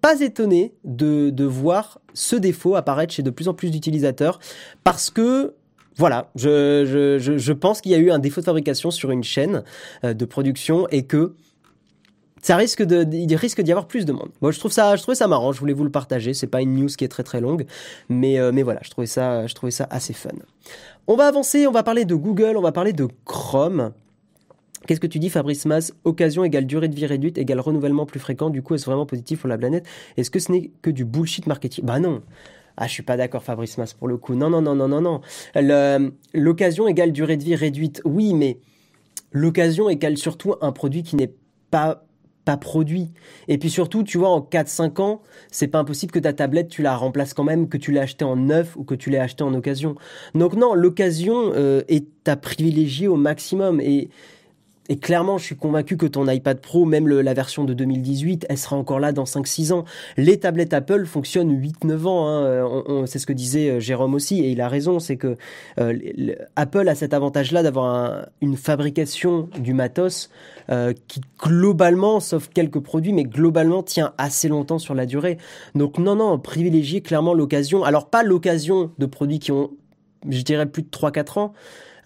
pas étonné de, voir ce défaut apparaître chez de plus en plus d'utilisateurs parce que voilà, je, pense qu'il y a eu un défaut de fabrication sur une chaîne euh, de production et que ça risque il risque d'y avoir plus de monde. Moi, je trouve ça, je trouvais ça marrant. Je voulais vous le partager. C'est pas une news qui est très très longue, mais euh, voilà, je trouvais ça, je trouvais ça assez fun. On va avancer. On va parler de Google. On va parler de Chrome. Qu'est-ce que tu dis, Fabrice Mas Occasion égale durée de vie réduite égale renouvellement plus fréquent. Du coup, est-ce vraiment positif pour la planète? Est-ce que ce n'est que du bullshit marketing? Bah non. Ah, je suis pas d'accord, Fabrice Mas, pour le coup. Non, non, non, non, non, non. L'occasion égale durée de vie réduite. Oui, mais l'occasion égale surtout un produit qui n'est pas pas produit. Et puis surtout, tu vois, en 4-5 ans, c'est pas impossible que ta tablette, tu la remplaces quand même, que tu l'aies acheté en neuf ou que tu l'aies acheté en occasion. Donc non, l'occasion euh, est à privilégier au maximum. Et et clairement, je suis convaincu que ton iPad Pro, même la version de 2018, elle sera encore là dans 5-6 ans. Les tablettes Apple fonctionnent 8-9 ans. Hein. c'est ce que disait euh, Jérôme aussi, et il a raison. C'est que euh, Apple a cet avantage-là d'avoir une fabrication du matos euh, qui globalement, sauf quelques produits, mais globalement tient assez longtemps sur la durée. Donc non, non, privilégier clairement l'occasion. Alors pas l'occasion de produits qui ont, je dirais, plus de 3-4 ans.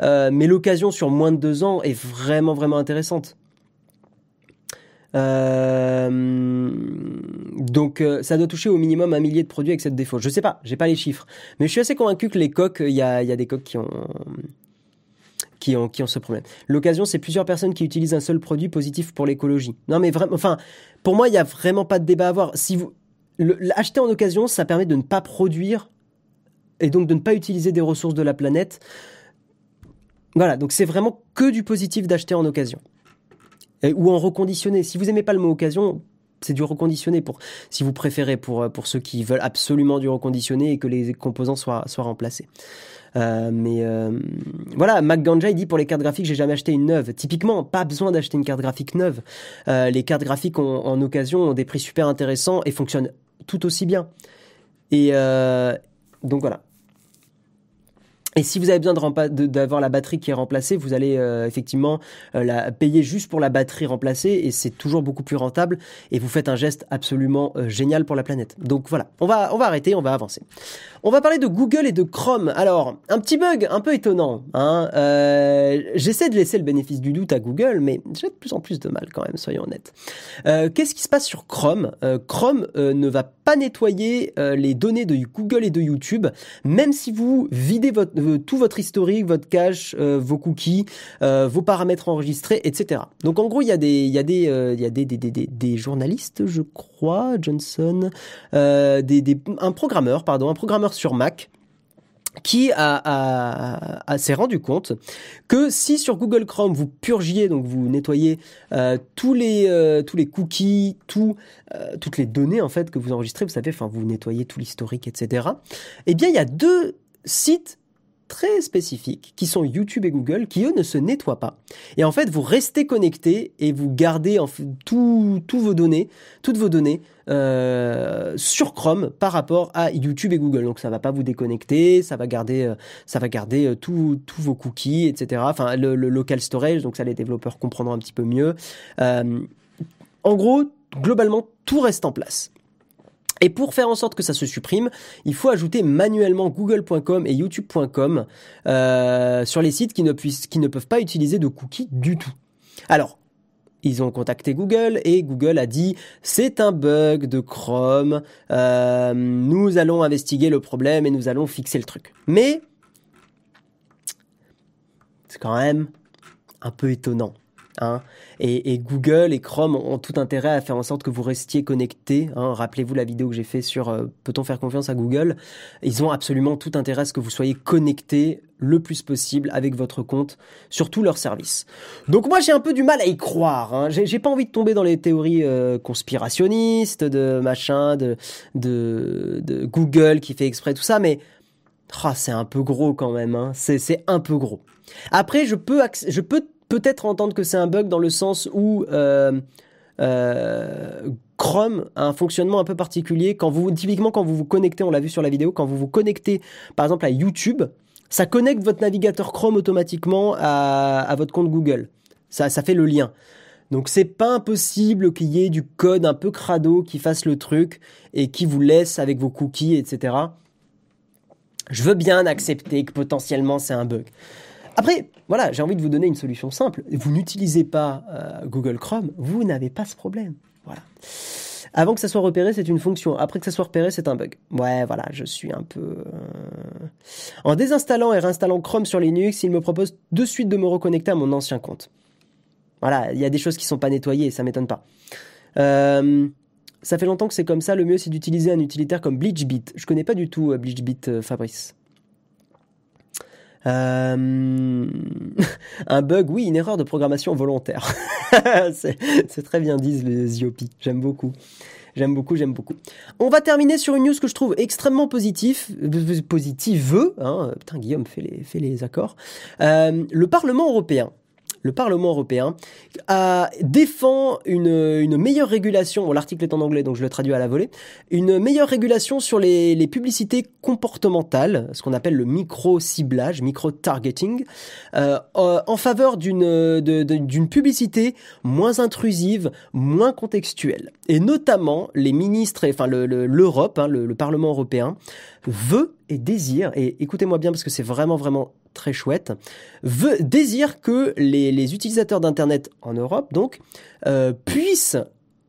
Euh, mais l'occasion sur moins de deux ans est vraiment vraiment intéressante. Euh, donc euh, ça doit toucher au minimum un millier de produits avec cette défaut. Je sais pas, j'ai pas les chiffres, mais je suis assez convaincu que les coques, il y a, y des coques qui ont qui ont, ce problème. L'occasion, c'est plusieurs personnes qui utilisent un seul produit positif pour l'écologie. Non, mais vraiment, enfin, pour moi, il n'y a vraiment pas de débat à avoir. Si vous l'acheter en occasion, ça permet de ne pas produire et donc de ne pas utiliser des ressources de la planète. Voilà, donc c'est vraiment que du positif d'acheter en occasion. ou en reconditionné. Si vous aimez pas le mot occasion, c'est du reconditionné pour si vous préférez pour pour ceux qui veulent absolument du reconditionné et que les composants soient soient remplacés. Euh, mais euh, voilà, Mac Ganja il dit pour les cartes graphiques j'ai jamais acheté une neuve. Typiquement, pas besoin d'acheter une carte graphique neuve. Euh, les cartes graphiques en occasion ont des prix super intéressants et fonctionnent tout aussi bien. Et donc voilà. Et si vous avez besoin d'avoir la batterie qui est remplacée, vous allez euh, effectivement euh, la payer juste pour la batterie remplacée et c'est toujours beaucoup plus rentable et vous faites un geste absolument euh, génial pour la planète. Donc voilà, on va on va arrêter, on va avancer. On va parler de Google et de Chrome. Alors un petit bug un peu étonnant. Hein J'essaie de laisser le bénéfice du doute à Google, mais j'ai de plus en plus de mal quand même, soyons honnêtes. Qu'est-ce qui se passe sur Chrome? Chrome ne va pas nettoyer les données de Google et de YouTube, même si vous videz votre tout votre historique, votre cache, euh, vos cookies, euh, vos paramètres enregistrés, etc. Donc en gros, il y a euh, des, journalistes, je crois, Johnson, des, un programmeur, pardon, un programmeur sur Mac qui a, s'est rendu compte que si sur Google Chrome vous purgiez, donc vous nettoyez tous les tous les cookies, tout, toutes les données en fait que vous enregistrez, vous savez, enfin vous nettoyez tout l'historique, etc. Eh bien, il y a deux sites très spécifiques qui sont YouTube et Google qui eux ne se nettoient pas. Et en fait, vous restez connecté et vous gardez en tous vos données, toutes vos données euh, sur Chrome par rapport à YouTube et Google. Donc ça va pas vous déconnecter, ça va garder, euh, ça va garder euh, tous vos cookies, etc. Enfin le, local storage, donc ça les développeurs comprendront un petit peu mieux. En gros, globalement, tout reste en place. Et pour faire en sorte que ça se supprime, il faut ajouter manuellement google.com et youtube.com euh, sur les sites qui ne, puissent, qui ne peuvent pas utiliser de cookies du tout. Alors, ils ont contacté Google et Google a dit c'est un bug de Chrome, euh, nous allons investiguer le problème et nous allons fixer le truc. Mais c'est quand même un peu étonnant. Hein. Et, Google et Chrome ont tout intérêt à faire en sorte que vous restiez connecté. Hein. Rappelez-vous la vidéo que j'ai fait sur euh, peut-on faire confiance à Google? Ils ont absolument tout intérêt à ce que vous soyez connecté le plus possible avec votre compte sur tous leurs services. Donc moi j'ai un peu du mal à y croire. Hein. J'ai pas envie de tomber dans les théories euh, conspirationnistes de machin, de, de, Google qui fait exprès tout ça, mais oh, c'est un peu gros quand même. C'est un peu gros. Après je peux je peux peut-être entendre que c'est un bug dans le sens où euh, euh, Chrome a un fonctionnement un peu particulier. Quand vous, typiquement, quand vous vous connectez, on l'a vu sur la vidéo, quand vous vous connectez, par exemple, à YouTube, ça connecte votre navigateur Chrome automatiquement à, votre compte Google. Ça, ça fait le lien. Donc c'est pas impossible qu'il y ait du code un peu crado qui fasse le truc et qui vous laisse avec vos cookies, etc. Je veux bien accepter que potentiellement c'est un bug. Après, voilà, j'ai envie de vous donner une solution simple. Vous n'utilisez pas euh, Google Chrome, vous n'avez pas ce problème. Voilà. Avant que ça soit repéré, c'est une fonction. Après que ça soit repéré, c'est un bug. Ouais, voilà, je suis un peu... Euh, en désinstallant et réinstallant Chrome sur Linux, il me propose de suite de me reconnecter à mon ancien compte. Voilà, il y a des choses qui sont pas nettoyées, ça m'étonne pas. Euh, ça fait longtemps que c'est comme ça. Le mieux, c'est d'utiliser un utilitaire comme BleachBit. Je connais pas du tout BleachBit, Fabrice. Euh, *laughs* un bug, oui, une erreur de programmation volontaire. *laughs* c'est très bien dit les IOP. J'aime beaucoup. J'aime beaucoup, j'aime beaucoup. On va terminer sur une news que je trouve extrêmement positive, positive. Hein. Putain, Guillaume fait les, fait les accords. Euh, le Parlement européen le Parlement européen défend une, meilleure régulation, l'article est en anglais donc je le traduis à la volée, une meilleure régulation sur les, publicités comportementales, ce qu'on appelle le micro-ciblage, micro-targeting, euh, en faveur d'une publicité moins intrusive, moins contextuelle. Et notamment, les ministres, enfin l'Europe, le, hein, le Parlement européen, veut et désire, et écoutez-moi bien parce que c'est vraiment vraiment très chouette, veut, désire que les, utilisateurs d'Internet en Europe, donc, euh, puissent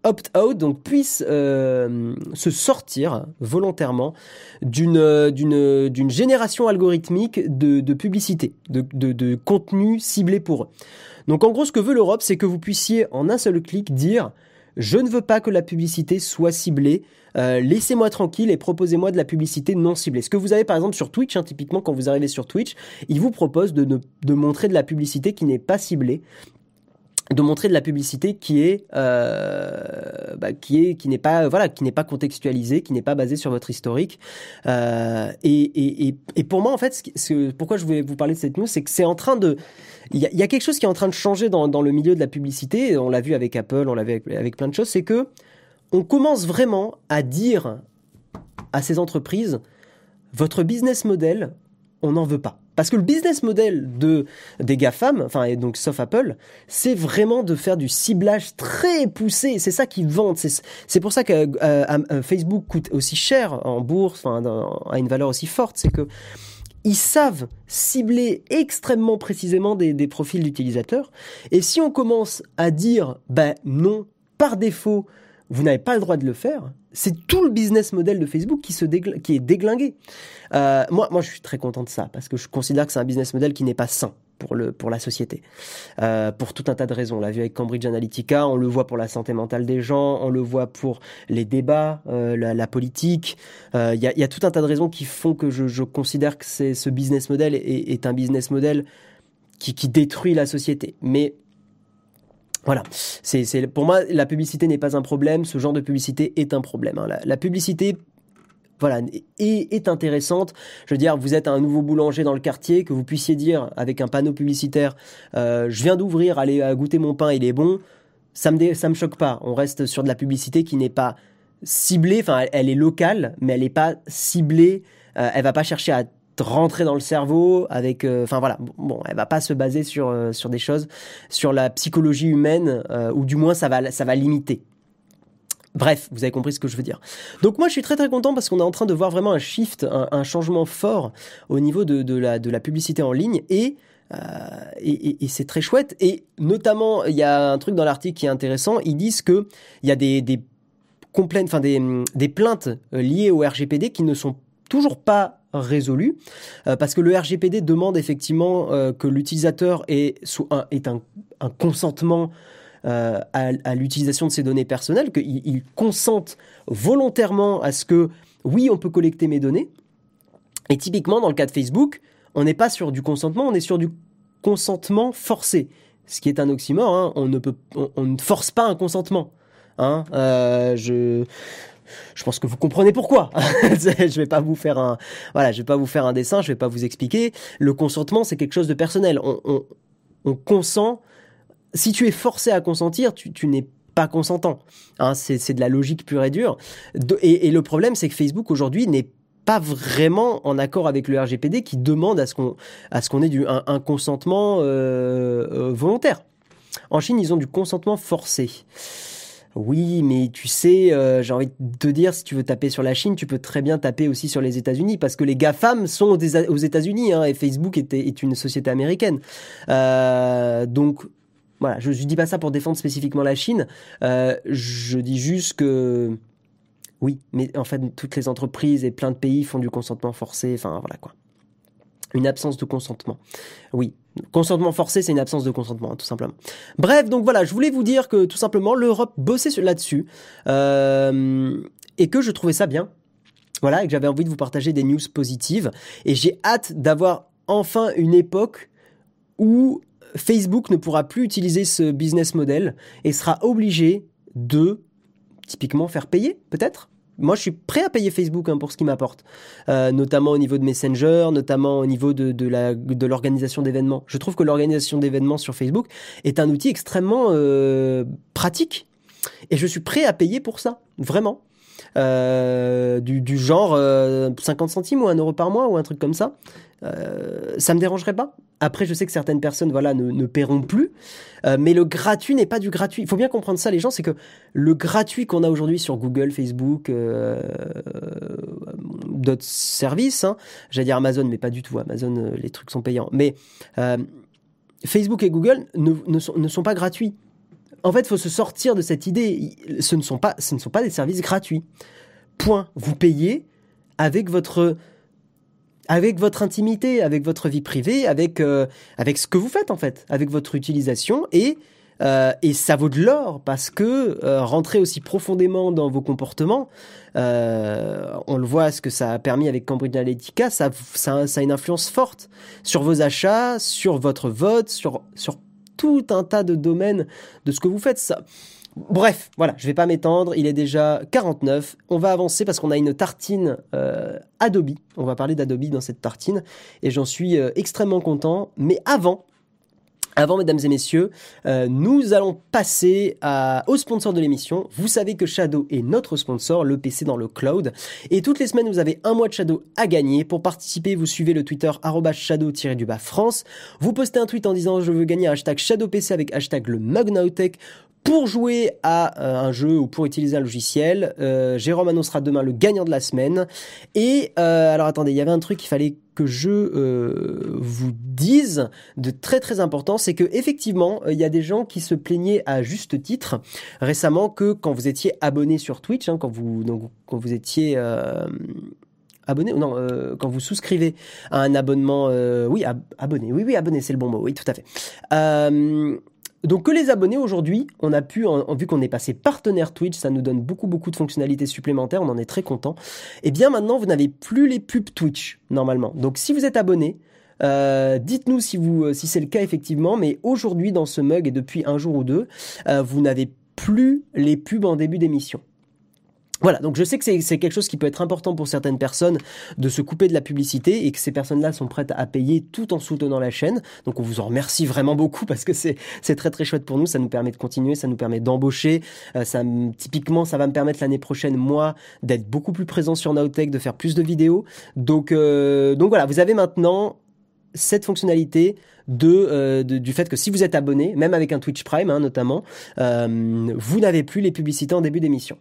opt-out, donc puissent euh, se sortir volontairement d'une d'une génération algorithmique de, de publicité, de, de, de contenu ciblé pour eux. Donc en gros, ce que veut l'Europe, c'est que vous puissiez en un seul clic dire je ne veux pas que la publicité soit ciblée. Euh, laissez-moi tranquille et proposez-moi de la publicité non ciblée. Ce que vous avez par exemple sur Twitch, hein, typiquement quand vous arrivez sur Twitch, il vous propose de, de montrer de la publicité qui n'est pas ciblée. De montrer de la publicité qui est euh, bah, qui est qui n'est pas voilà qui n'est pas contextualisée qui n'est pas basée sur votre historique. Euh, et, et, et, pour moi en fait ce, pourquoi je voulais vous parler de cette news c'est que c'est en train de il y, a, y, a, quelque chose qui est en train de changer dans, dans le milieu de la publicité on l'a vu avec Apple on l'a vu avec, avec plein de choses c'est que on commence vraiment à dire à ces entreprises votre business model on n'en veut pas parce que le business model de, des GAFAM, enfin, et donc sauf Apple, c'est vraiment de faire du ciblage très poussé. C'est ça qu'ils vendent. C'est pour ça que euh, euh, Facebook coûte aussi cher en bourse, enfin, a une valeur aussi forte. C'est que ils savent cibler extrêmement précisément des, des profils d'utilisateurs. Et si on commence à dire, ben non, par défaut, vous n'avez pas le droit de le faire, c'est tout le business model de Facebook qui, se qui est déglingué. Euh, moi, moi, je suis très content de ça parce que je considère que c'est un business model qui n'est pas sain pour, le, pour la société. Euh, pour tout un tas de raisons. On l'a vu avec Cambridge Analytica, on le voit pour la santé mentale des gens, on le voit pour les débats, euh, la, politique. Il y, a, y, a, tout un tas de raisons qui font que je, je considère que ce business model est, est, un business model qui, qui détruit la société. Mais voilà, c'est pour moi la publicité n'est pas un problème, ce genre de publicité est un problème. Hein. La, publicité voilà, est, est, intéressante. Je veux dire, vous êtes un nouveau boulanger dans le quartier, que vous puissiez dire avec un panneau publicitaire, euh, je viens d'ouvrir, allez goûter mon pain, il est bon. Ça me ça me choque pas. On reste sur de la publicité qui n'est pas ciblée, enfin elle, est locale, mais elle n'est pas ciblée. Euh, elle va pas chercher à rentrer dans le cerveau avec euh, enfin voilà bon elle va pas se baser sur euh, sur des choses sur la psychologie humaine euh, ou du moins ça va ça va limiter Bref, vous avez compris ce que je veux dire. Donc moi, je suis très très content parce qu'on est en train de voir vraiment un shift, un, changement fort au niveau de, de, la, de la publicité en ligne et et, c'est très chouette. Et notamment, il y a un truc dans l'article qui est intéressant. Ils disent que il y a des, des enfin des, des plaintes liées au RGPD qui ne sont toujours pas résolu euh, parce que le RGPD demande effectivement euh, que l'utilisateur ait, un, consentement euh, à, l'utilisation de ses données personnelles, qu'il il consente volontairement à ce que oui, on peut collecter mes données. Et typiquement, dans le cas de Facebook, on n'est pas sur du consentement, on est sur du consentement forcé, ce qui est un oxymore. Hein. On ne force pas un consentement. Hein. Je, je pense que vous comprenez pourquoi. *laughs* je vais pas vous faire un, voilà, je vais pas vous faire un dessin, je vais pas vous expliquer. Le consentement, c'est quelque chose de personnel. On, on, on, consent. Si tu es forcé à consentir, tu, n'es pas consentant. Hein, c'est de la logique pure et dure. et, le problème, c'est que Facebook aujourd'hui n'est pas vraiment en accord avec le RGPD qui demande à ce qu'on à ce qu'on ait du un, un consentement euh, euh, volontaire. En Chine, ils ont du consentement forcé. Oui, mais tu sais, euh, j'ai envie de te dire, si tu veux taper sur la Chine, tu peux très bien taper aussi sur les États-Unis, parce que les GAFAM sont aux États-Unis, hein, et Facebook est, une société américaine. Euh, donc, voilà, je ne dis pas ça pour défendre spécifiquement la Chine, euh, je dis juste que... Oui, mais en fait, toutes les entreprises et plein de pays font du consentement forcé, enfin voilà quoi. Une absence de consentement. Oui, Consentement forcé, c'est une absence de consentement, tout simplement. Bref, donc voilà, je voulais vous dire que tout simplement l'Europe bossait là-dessus euh, et que je trouvais ça bien. Voilà, et que j'avais envie de vous partager des news positives. Et j'ai hâte d'avoir enfin une époque où Facebook ne pourra plus utiliser ce business model et sera obligé de typiquement faire payer, peut-être? Moi, je suis prêt à payer Facebook hein, pour ce qu'il m'apporte, euh, notamment au niveau de Messenger, notamment au niveau de, de, l'organisation d'événements. Je trouve que l'organisation d'événements sur Facebook est un outil extrêmement euh, pratique et je suis prêt à payer pour ça, vraiment. Euh, du, du, genre 50 euh, centimes ou 1 euro par mois ou un truc comme ça. Euh, ça me dérangerait pas. Après, je sais que certaines personnes, voilà, ne, paieront plus, euh, mais le gratuit n'est pas du gratuit. Il faut bien comprendre ça, les gens, c'est que le gratuit qu'on a aujourd'hui sur Google, Facebook, euh, d'autres services, hein, j'allais dire Amazon, mais pas du tout. Amazon, les trucs sont payants. Mais Facebook et Google ne, ne, sont, ne sont pas gratuits en fait, il faut se sortir de cette idée. Ce ne sont pas, ce ne sont pas des services gratuits. Point. Vous payez avec votre avec votre intimité, avec votre vie privée, avec euh, avec ce que vous faites en fait, avec votre utilisation et euh, et ça vaut de l'or parce que euh, rentrer aussi profondément dans vos comportements, on le voit ce que ça a permis avec Cambridge Analytica, ça, ça, ça a une influence forte sur vos achats, sur votre vote, sur sur tout un tas de domaines de ce que vous faites. Ça, Bref, voilà, je vais pas m'étendre, il est déjà 49. On va avancer parce qu'on a une tartine euh, Adobe. On va parler d'Adobe dans cette tartine et j'en suis euh, extrêmement content. Mais avant, avant, mesdames et messieurs, euh, nous allons passer au sponsor de l'émission. Vous savez que Shadow est notre sponsor, le PC dans le cloud. Et toutes les semaines, vous avez un mois de Shadow à gagner. Pour participer, vous suivez le Twitter shadow-du-bas France. Vous postez un tweet en disant je veux gagner hashtag ShadowPC avec hashtag le Magnautech pour jouer à euh, un jeu ou pour utiliser un logiciel. Euh, Jérôme annoncera demain le gagnant de la semaine. Et euh, alors attendez, il y avait un truc qu'il fallait que je vous dise de très très important, c'est que effectivement, il y a des gens qui se plaignaient à juste titre récemment que quand vous étiez abonné sur Twitch, hein, quand vous donc, quand vous étiez abonné non quand vous souscrivez à un abonnement oui abonné oui oui abonné c'est le bon mot oui tout à fait donc que les abonnés aujourd'hui, on a pu, en, vu qu'on est passé partenaire Twitch, ça nous donne beaucoup beaucoup de fonctionnalités supplémentaires, on en est très content. Et eh bien maintenant, vous n'avez plus les pubs Twitch normalement. Donc si vous êtes abonné, euh, dites-nous si vous, euh, si c'est le cas effectivement. Mais aujourd'hui, dans ce mug et depuis un jour ou deux, euh, vous n'avez plus les pubs en début d'émission. Voilà, donc je sais que c'est quelque chose qui peut être important pour certaines personnes de se couper de la publicité et que ces personnes-là sont prêtes à payer tout en soutenant la chaîne. Donc on vous en remercie vraiment beaucoup parce que c'est très très chouette pour nous, ça nous permet de continuer, ça nous permet d'embaucher. Euh, ça typiquement, ça va me permettre l'année prochaine moi d'être beaucoup plus présent sur Nowtech, de faire plus de vidéos. Donc euh, donc voilà, vous avez maintenant cette fonctionnalité euh, de, du fait que si vous êtes abonné, même avec un Twitch Prime hein, notamment, vous n'avez plus les publicités en début d'émission.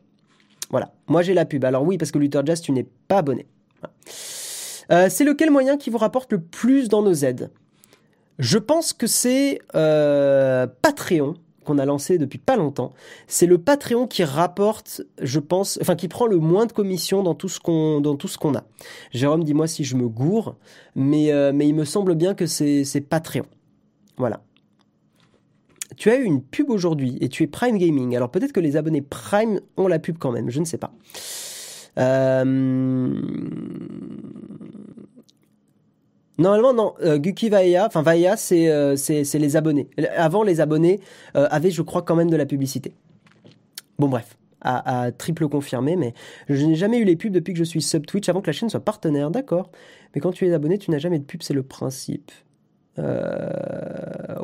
Voilà, moi j'ai la pub. Alors oui, parce que Luther Jazz, tu n'es pas abonné. Euh, c'est lequel moyen qui vous rapporte le plus dans nos aides? Je pense que c'est euh, Patreon qu'on a lancé depuis pas longtemps. C'est le Patreon qui rapporte, je pense, enfin qui prend le moins de commissions dans tout ce qu'on dans tout ce qu'on a. Jérôme, dis-moi si je me gourre, mais euh, mais il me semble bien que c'est c'est Patreon. Voilà tu as eu une pub aujourd'hui et tu es Prime Gaming. Alors peut-être que les abonnés Prime ont la pub quand même, je ne sais pas. Euh, normalement, non. Euh, Guki Vaia, enfin Vaia, euh, c'est les abonnés. Avant, les abonnés avaient, je crois, quand même de la publicité. Bon, bref. À, triple confirmé, mais je n'ai jamais eu les pubs depuis que je suis sub Twitch avant que la chaîne soit partenaire, d'accord. Mais quand tu es abonné, tu n'as jamais de pub, c'est le principe. Euh,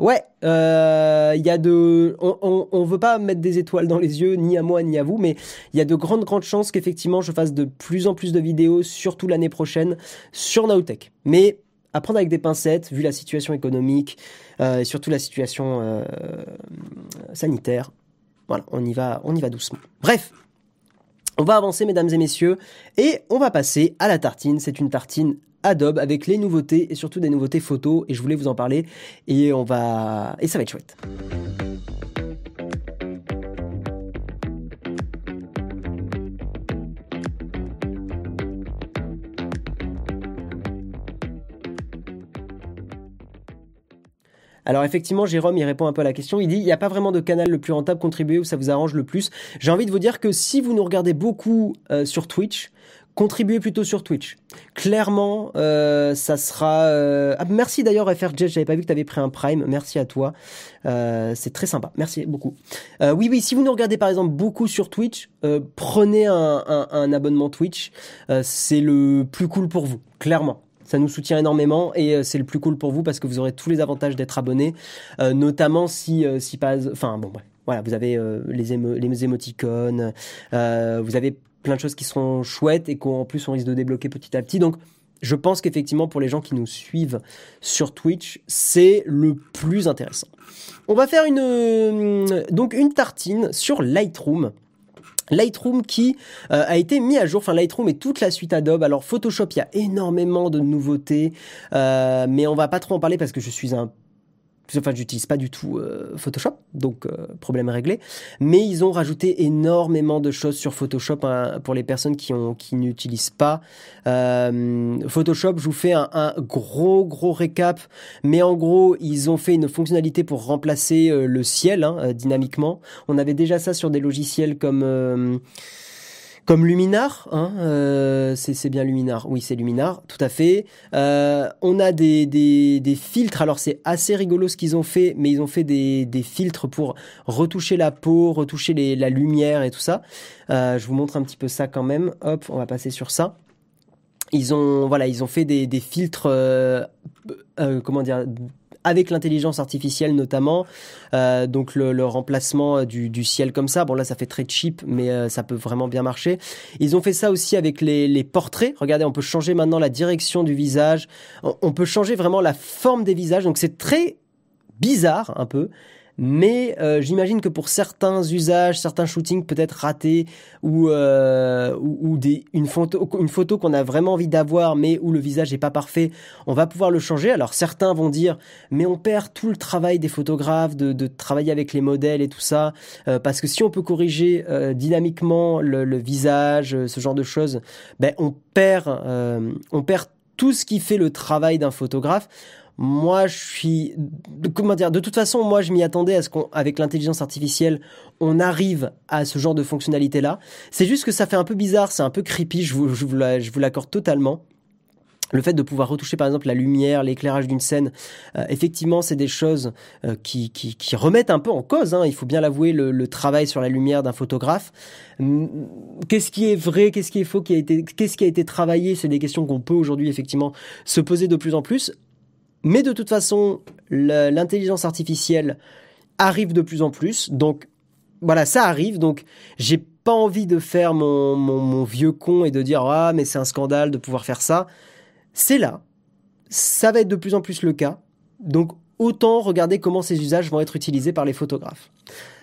ouais, il euh, y a de, on, on, veut pas mettre des étoiles dans les yeux, ni à moi ni à vous, mais il y a de grandes grandes chances qu'effectivement je fasse de plus en plus de vidéos, surtout l'année prochaine, sur Nowtech. Mais à prendre avec des pincettes, vu la situation économique euh, et surtout la situation sanitaire. Voilà, on y va, on y va doucement. Bref, on va avancer, mesdames et messieurs, et on va passer à la tartine. C'est une tartine Adobe avec les nouveautés et surtout des nouveautés photos et je voulais vous en parler et on va et ça va être chouette. Alors effectivement, Jérôme, il répond un peu à la question. Il dit, il n'y a pas vraiment de canal le plus rentable, contribuer où ça vous arrange le plus. J'ai envie de vous dire que si vous nous regardez beaucoup euh, sur Twitch, contribuez plutôt sur Twitch. Clairement, euh, ça sera. Euh... Ah, merci d'ailleurs FRJ, j'avais pas vu que tu avais pris un Prime. Merci à toi. Euh, c'est très sympa. Merci beaucoup. Euh, oui, oui. Si vous nous regardez par exemple beaucoup sur Twitch, euh, prenez un, un, un, abonnement Twitch. c'est le plus cool pour vous. Clairement. Ça nous soutient énormément et c'est le plus cool pour vous parce que vous aurez tous les avantages d'être abonné, notamment si si pas. Enfin bon, bref. Voilà, vous avez les, les émoticônes, vous avez plein de choses qui seront chouettes et qu'en plus on risque de débloquer petit à petit. Donc je pense qu'effectivement pour les gens qui nous suivent sur Twitch, c'est le plus intéressant. On va faire une euh, donc une tartine sur Lightroom. Lightroom qui euh, a été mis à jour, enfin Lightroom et toute la suite Adobe. Alors Photoshop, il y a énormément de nouveautés, euh, mais on va pas trop en parler parce que je suis un enfin j'utilise pas du tout euh, Photoshop, donc euh, problème réglé. Mais ils ont rajouté énormément de choses sur Photoshop hein, pour les personnes qui n'utilisent pas euh, Photoshop. Je vous fais un, un, gros gros récap, mais en gros ils ont fait une fonctionnalité pour remplacer le ciel hein, dynamiquement. On avait déjà ça sur des logiciels comme comme Luminar, hein, euh, c'est bien Luminar, oui c'est Luminar, tout à fait. Euh, on a des, filtres, alors c'est assez rigolo ce qu'ils ont fait, mais ils ont fait des, filtres pour retoucher la peau, retoucher la lumière et tout ça. Euh, je vous montre un petit peu ça quand même. Hop, on va passer sur ça. Ils ont voilà, ils ont fait des, des filtres, comment dire avec l'intelligence artificielle notamment. Euh, donc le, remplacement euh, du, ciel comme ça. Bon là ça fait très cheap, mais euh, ça peut vraiment bien marcher. Ils ont fait ça aussi avec les, portraits. Regardez, on peut changer maintenant la direction du visage. on peut changer vraiment la forme des visages. Donc c'est très bizarre un peu mais euh, j'imagine que pour certains usages, certains shootings peut-être ratés ou, euh, ou, des, une photo, une photo qu'on a vraiment envie d'avoir mais où le visage n'est pas parfait, on va pouvoir le changer. Alors certains vont dire mais on perd tout le travail des photographes de, de travailler avec les modèles et tout ça euh, parce que si on peut corriger euh, dynamiquement le, le, visage, ce genre de choses, ben on perd on perd tout ce qui fait le travail d'un photographe moi, je suis, comment dire, de toute façon, moi, je m'y attendais à ce qu'avec l'intelligence artificielle, on arrive à ce genre de fonctionnalité-là. C'est juste que ça fait un peu bizarre, c'est un peu creepy, je vous, l'accorde totalement. Le fait de pouvoir retoucher par exemple la lumière, l'éclairage d'une scène, euh, effectivement, c'est des choses euh, qui, remettent un peu en cause. Hein, il faut bien l'avouer, le, le, travail sur la lumière d'un photographe. Qu'est-ce qui est vrai, qu'est-ce qui est faux, qu'est-ce qui a été travaillé? C'est des questions qu'on peut aujourd'hui effectivement se poser de plus en plus. Mais de toute façon, l'intelligence artificielle arrive de plus en plus. Donc voilà, ça arrive. Donc j'ai pas envie de faire mon, mon, vieux con et de dire ah mais c'est un scandale de pouvoir faire ça. C'est là. Ça va être de plus en plus le cas. Donc autant regarder comment ces usages vont être utilisés par les photographes.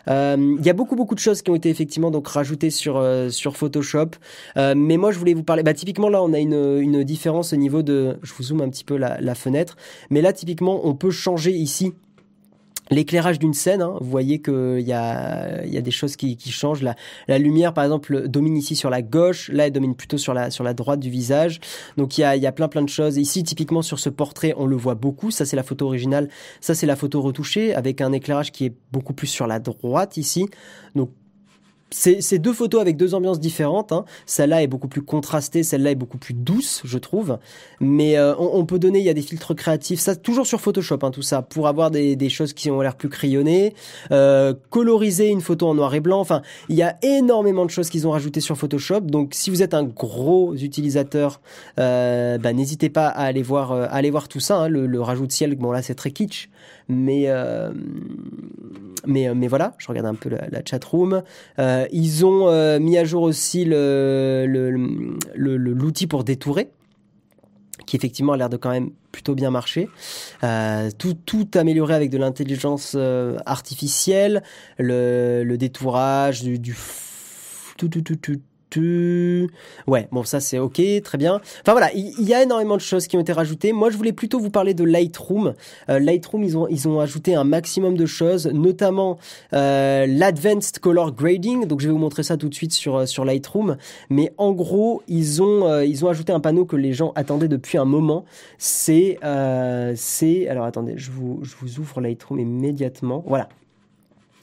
Euh, il y a beaucoup beaucoup de choses qui ont été effectivement donc rajoutées sur euh, sur Photoshop. Euh, mais moi je voulais vous parler. Bah typiquement là on a une, une différence au niveau de. Je vous zoome un petit peu la, la fenêtre. Mais là typiquement on peut changer ici L'éclairage d'une scène, hein, vous voyez qu'il y a, y a des choses qui, qui changent. La, la, lumière, par exemple, domine ici sur la gauche. Là, elle domine plutôt sur la, sur la droite du visage. Donc, il y a, y a plein, plein de choses. Ici, typiquement, sur ce portrait, on le voit beaucoup. Ça, c'est la photo originale. Ça, c'est la photo retouchée avec un éclairage qui est beaucoup plus sur la droite ici. Donc, c'est deux photos avec deux ambiances différentes. Hein. Celle-là est beaucoup plus contrastée, celle-là est beaucoup plus douce, je trouve. Mais euh, on, peut donner, il y a des filtres créatifs, ça toujours sur Photoshop, hein, tout ça, pour avoir des, choses qui ont l'air plus crayonnées, euh, coloriser une photo en noir et blanc. Enfin, il y a énormément de choses qu'ils ont rajoutées sur Photoshop. Donc, si vous êtes un gros utilisateur, euh, bah, n'hésitez pas à aller voir, aller voir tout ça. Hein. Le, le, rajout de ciel, bon là, c'est très kitsch, mais mais mais voilà, je regarde un peu la, la chat room. Euh, ils ont euh, mis à jour aussi le, l'outil pour détourer qui effectivement a l'air de quand même plutôt bien marcher. Euh, tout, tout amélioré avec de l'intelligence artificielle, le, le détourage, du, du tout, tout, tout, tout, Ouais, bon ça c'est ok, très bien. Enfin voilà, il y, a énormément de choses qui ont été rajoutées. Moi je voulais plutôt vous parler de Lightroom. Euh, Lightroom ils ont ils ont ajouté un maximum de choses, notamment euh, l'advanced color grading. Donc je vais vous montrer ça tout de suite sur euh, sur Lightroom. Mais en gros ils ont euh, ils ont ajouté un panneau que les gens attendaient depuis un moment. C'est c'est alors attendez, je vous je vous ouvre Lightroom immédiatement. Voilà,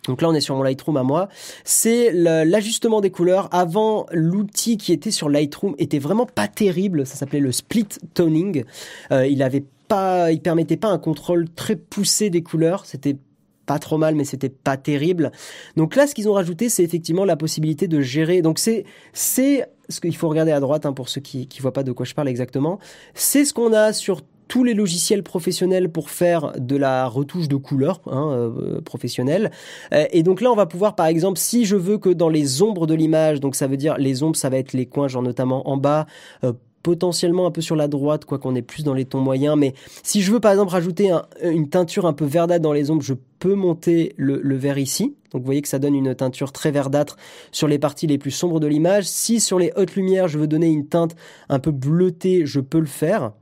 donc là, on est sur mon Lightroom à moi. C'est l'ajustement des couleurs. Avant, l'outil qui était sur Lightroom était vraiment pas terrible. Ça s'appelait le split toning. Euh, il avait pas, il permettait pas un contrôle très poussé des couleurs. C'était pas trop mal, mais c'était pas terrible. Donc là, ce qu'ils ont rajouté, c'est effectivement la possibilité de gérer. Donc c'est, c'est ce qu'il faut regarder à droite hein, pour ceux qui, qui voient pas de quoi je parle exactement. C'est ce qu'on a sur tous les logiciels professionnels pour faire de la retouche de couleurs hein, euh, professionnelle. Euh, et donc là, on va pouvoir, par exemple, si je veux que dans les ombres de l'image, donc ça veut dire les ombres, ça va être les coins, genre notamment en bas, euh, potentiellement un peu sur la droite, quoi qu'on est plus dans les tons moyens. Mais si je veux par exemple rajouter une teinture un peu verdâtre dans les ombres, je peux monter le, le, vert ici. Donc vous voyez que ça donne une teinture très verdâtre sur les parties les plus sombres de l'image. Si sur les hautes lumières, je veux donner une teinte un peu bleutée, je peux le faire.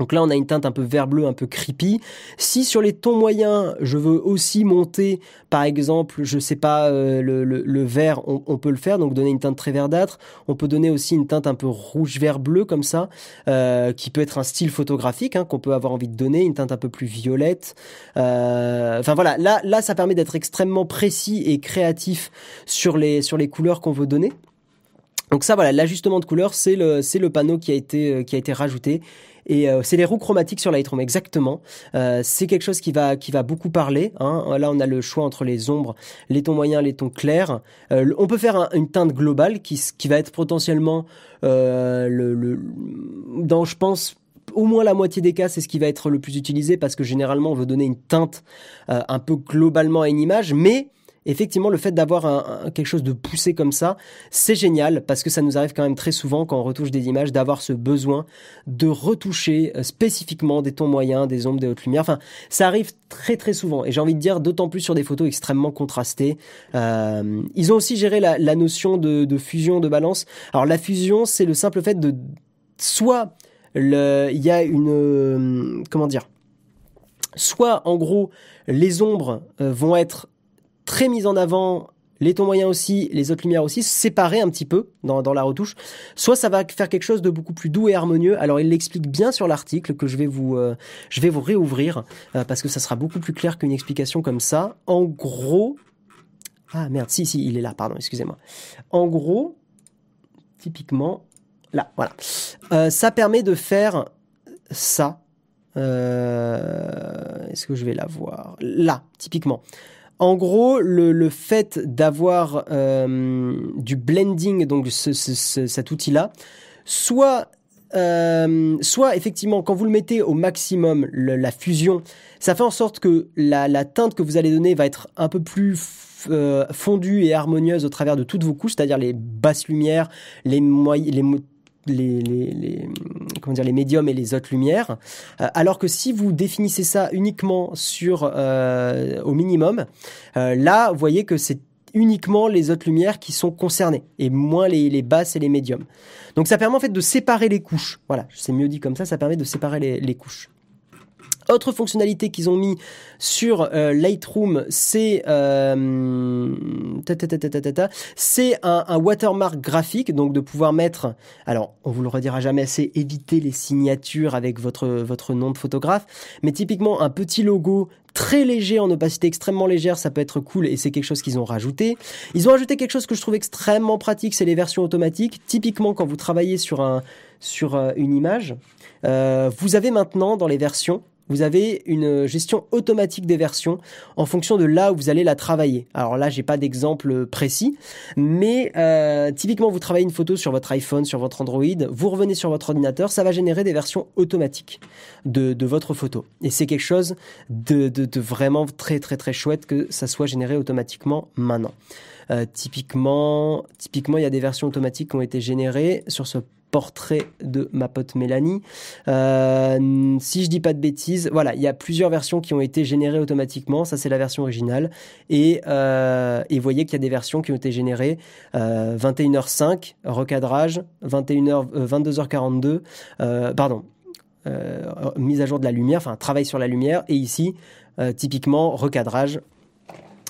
Donc là, on a une teinte un peu vert bleu, un peu creepy. Si sur les tons moyens, je veux aussi monter, par exemple, je sais pas, euh, le, le, vert, on, peut le faire, donc donner une teinte très verdâtre. On peut donner aussi une teinte un peu rouge, vert, bleu comme ça, euh, qui peut être un style photographique hein, qu'on peut avoir envie de donner, une teinte un peu plus violette. Euh, enfin voilà, là, là, ça permet d'être extrêmement précis et créatif sur les sur les couleurs qu'on veut donner. Donc ça, voilà, l'ajustement de couleur, c'est le, c'est le panneau qui a été, qui a été rajouté. Et euh, c'est les roues chromatiques sur Lightroom, exactement. Euh, c'est quelque chose qui va, qui va beaucoup parler. Hein. Là, on a le choix entre les ombres, les tons moyens, les tons clairs. Euh, on peut faire une teinte globale qui, qui va être potentiellement le, le, dans, je pense, au moins la moitié des cas, c'est ce qui va être le plus utilisé parce que généralement, on veut donner une teinte un peu globalement à une image, mais effectivement, le fait d'avoir un, quelque chose de poussé comme ça, c'est génial parce que ça nous arrive quand même très souvent quand on retouche des images d'avoir ce besoin de retoucher euh, spécifiquement des tons moyens, des ombres, des hautes lumières. Enfin, ça arrive très très souvent et j'ai envie de dire d'autant plus sur des photos extrêmement contrastées. Euh, ils ont aussi géré la, notion de, de, fusion, de balance. Alors la fusion, c'est le simple fait de soit il y a une euh, comment dire soit en gros les ombres vont être très mise en avant, les tons moyens aussi, les autres lumières aussi, séparées un petit peu dans, la retouche. Soit ça va faire quelque chose de beaucoup plus doux et harmonieux. Alors il l'explique bien sur l'article que je vais vous, euh, je vais vous réouvrir euh, parce que ça sera beaucoup plus clair qu'une explication comme ça. En gros, ah merde, si si, il est là, pardon, excusez-moi. En gros, typiquement, là, voilà, euh, ça permet de faire ça. Est-ce que je vais la voir? Là, typiquement. En gros, le, fait d'avoir euh, du blending, donc cet outil-là, soit euh, soit effectivement quand vous le mettez au maximum la fusion, ça fait en sorte que la, teinte que vous allez donner va être un peu plus euh, fondue et harmonieuse au travers de toutes vos couches, c'est-à-dire les basses lumières, les, les, les, médiums et les autres lumières. Euh, alors que si vous définissez ça uniquement sur euh, au minimum, euh, là, vous voyez que c'est uniquement les autres lumières qui sont concernées et moins les, basses et les médiums. Donc ça permet en fait de séparer les couches. Voilà, c'est mieux dit comme ça, ça permet de séparer les couches. Autre fonctionnalité qu'ils ont mis sur euh, Lightroom, c'est euh, un, watermark graphique, donc de pouvoir mettre, alors on vous le redira jamais assez, éviter les signatures avec votre votre nom de photographe, mais typiquement un petit logo très léger en opacité extrêmement légère, ça peut être cool et c'est quelque chose qu'ils ont rajouté. Ils ont ajouté quelque chose que je trouve extrêmement pratique, c'est les versions automatiques. Typiquement quand vous travaillez sur un sur euh, une image, vous avez maintenant dans les versions vous avez une gestion automatique des versions en fonction de là où vous allez la travailler. Alors là, j'ai pas d'exemple précis, mais euh, typiquement, vous travaillez une photo sur votre iPhone, sur votre Android, vous revenez sur votre ordinateur, ça va générer des versions automatiques de, de votre photo. Et c'est quelque chose de, de, de, vraiment très très très chouette que ça soit généré automatiquement maintenant. Euh, typiquement, typiquement, il y a des versions automatiques qui ont été générées sur ce portrait de ma pote Mélanie. Euh, si je dis pas de bêtises, voilà, il y a plusieurs versions qui ont été générées automatiquement. Ça, c'est la version originale. Et, euh, voyez qu'il y a des versions qui ont été générées 21h05, euh, recadrage, 21h, 22h42, pardon, mise à jour de la lumière, enfin travail sur la lumière. Et ici, typiquement, recadrage.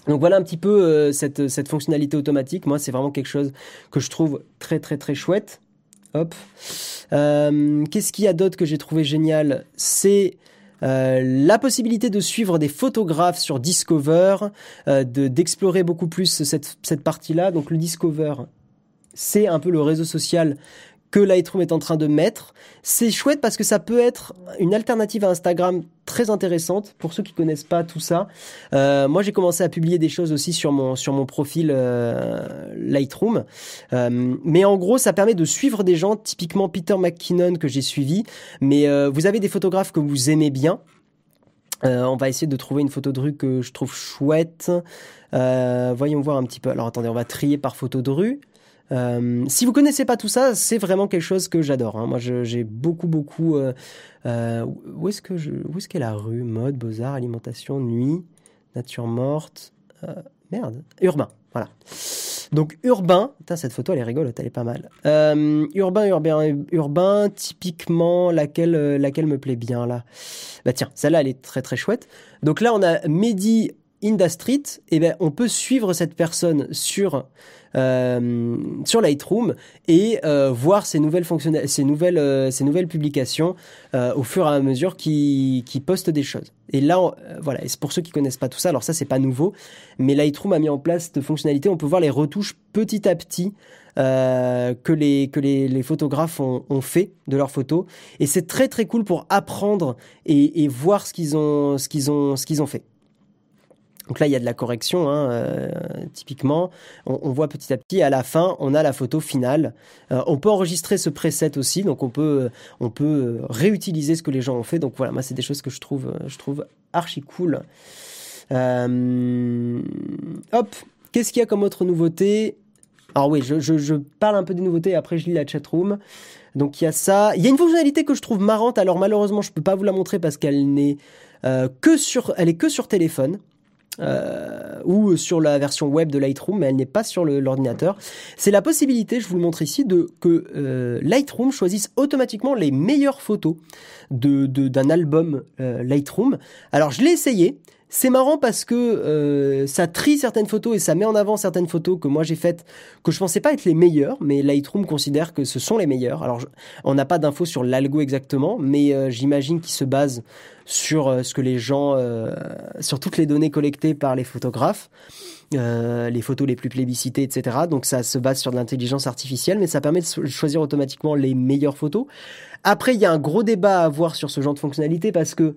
Donc voilà un petit peu cette, cette fonctionnalité automatique. Moi, c'est vraiment quelque chose que je trouve très très très chouette. Hop. Euh, qu'est-ce qu'il y a d'autre que j'ai trouvé génial? C'est euh, la possibilité de suivre des photographes sur Discover, euh, de d'explorer beaucoup plus cette, cette partie-là. Donc le Discover, c'est un peu le réseau social que Lightroom est en train de mettre. C'est chouette parce que ça peut être une alternative à Instagram très intéressante pour ceux qui connaissent pas tout ça. Euh, moi, j'ai commencé à publier des choses aussi sur mon sur mon profil euh, Lightroom, euh, mais en gros, ça permet de suivre des gens, typiquement Peter McKinnon que j'ai suivi. Mais vous avez des photographes que vous aimez bien. on va essayer de trouver une photo de rue que je trouve chouette. voyons voir un petit peu. Alors attendez, on va trier par photo de rue. Euh, si vous connaissez pas tout ça, c'est vraiment quelque chose que j'adore. Hein. Moi, j'ai beaucoup, beaucoup. Euh, euh, où est-ce que je, où est-ce qu'est la rue? Mode, beaux arts, alimentation, nuit, nature morte. Merde, urbain. Voilà. Donc urbain, putain, cette photo elle est rigolote, elle est pas mal. Urbain, urbain, urbain, typiquement laquelle, laquelle me plaît bien là? Bah tiens, celle-là elle est très très chouette. Donc là on a Mehdi Industry, eh ben, on peut suivre cette personne sur euh, sur Lightroom et euh, voir ces nouvelles fonctionnalités, ces nouvelles, euh, ces nouvelles publications au fur et à mesure qui, qui postent des choses. Et là, voilà. Et c'est pour ceux qui connaissent pas tout ça. Alors ça, c'est pas nouveau, mais Lightroom a mis en place de fonctionnalités. On peut voir les retouches petit à petit. que les que les, les photographes ont, ont, fait de leurs photos et c'est très très cool pour apprendre et, et voir ce qu'ils ont ce qu'ils ont ce qu'ils ont fait. Donc là, il y a de la correction, hein, euh, typiquement. On, voit petit à petit, à la fin, on a la photo finale. Euh, on peut enregistrer ce preset aussi, donc on peut, peut réutiliser ce que les gens ont fait. Donc voilà, moi, c'est des choses que je trouve, archi cool. Euh, hop, qu'est-ce qu'il y a comme autre nouveauté? Alors oui, je, parle un peu des nouveautés, après je lis la chatroom. Donc il y a ça. Il y a une fonctionnalité que je trouve marrante, alors malheureusement, je peux pas vous la montrer parce qu'elle n'est est que sur téléphone. Euh, ou sur la version web de Lightroom, mais elle n'est pas sur l'ordinateur. C'est la possibilité, je vous le montre ici, de que euh, Lightroom choisisse automatiquement les meilleures photos de d'un album euh, Lightroom. Alors je l'ai essayé. C'est marrant parce que euh, ça trie certaines photos et ça met en avant certaines photos que moi j'ai faites que je pensais pas être les meilleures, mais Lightroom considère que ce sont les meilleures. Alors on n'a pas d'infos sur l'algo exactement, mais euh, j'imagine qu'il se base sur euh, ce que les gens, sur toutes les données collectées par les photographes. les photos les plus plébiscitées, etc. Donc ça se base sur de l'intelligence artificielle, mais ça permet de choisir automatiquement les meilleures photos. Après, il y a un gros débat à avoir sur ce genre de fonctionnalité parce que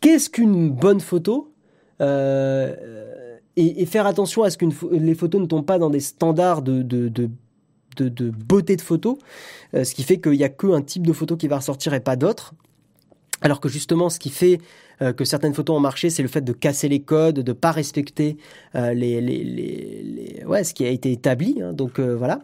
qu'est-ce qu'une bonne photo? Euh, et, faire attention à ce que les photos ne tombent pas dans des standards de, beauté de photo, euh, ce qui fait qu'il n'y a qu'un type de photo qui va ressortir et pas d'autres. Alors que justement, ce qui fait euh, que certaines photos ont marché, c'est le fait de casser les codes, de pas respecter ce qui a été établi. Hein. donc voilà.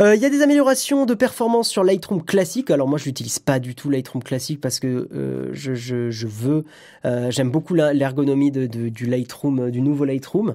Euh, il y a des améliorations de performance sur Lightroom classique. Alors moi, je n'utilise pas du tout Lightroom classique parce que euh, je, veux, euh, j'aime beaucoup l'ergonomie du Lightroom, du nouveau Lightroom,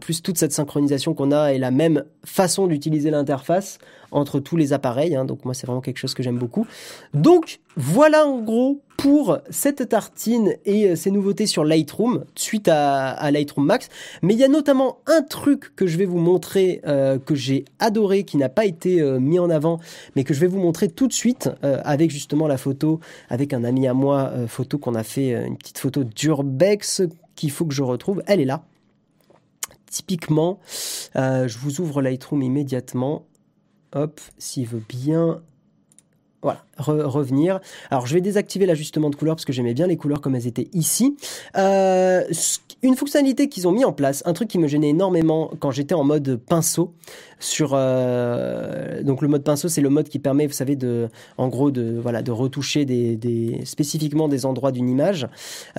plus toute cette synchronisation qu'on a et la même façon d'utiliser l'interface entre tous les appareils. Hein. donc moi, c'est vraiment quelque chose que j'aime beaucoup. Donc voilà en gros pour cette tartine et euh, ces nouveautés sur Lightroom suite à, Lightroom Max. Mais il y a notamment un truc que je vais vous montrer euh, que j'ai adoré, qui n'a pas été euh, mis en avant, mais que je vais vous montrer tout de suite avec justement la photo avec un ami à moi, photo qu'on a fait, une petite photo d'urbex qu'il faut que je retrouve. Elle est là. Typiquement, je vous ouvre Lightroom immédiatement. Hop, s'il veut bien voilà, revenir. Alors je vais désactiver l'ajustement de couleur parce que j'aimais bien les couleurs comme elles étaient ici. Euh, une fonctionnalité qu'ils ont mis en place, un truc qui me gênait énormément quand j'étais en mode pinceau. Sur euh, donc le mode pinceau, c'est le mode qui permet, vous savez, de, en gros, de voilà, de retoucher des, spécifiquement des endroits d'une image.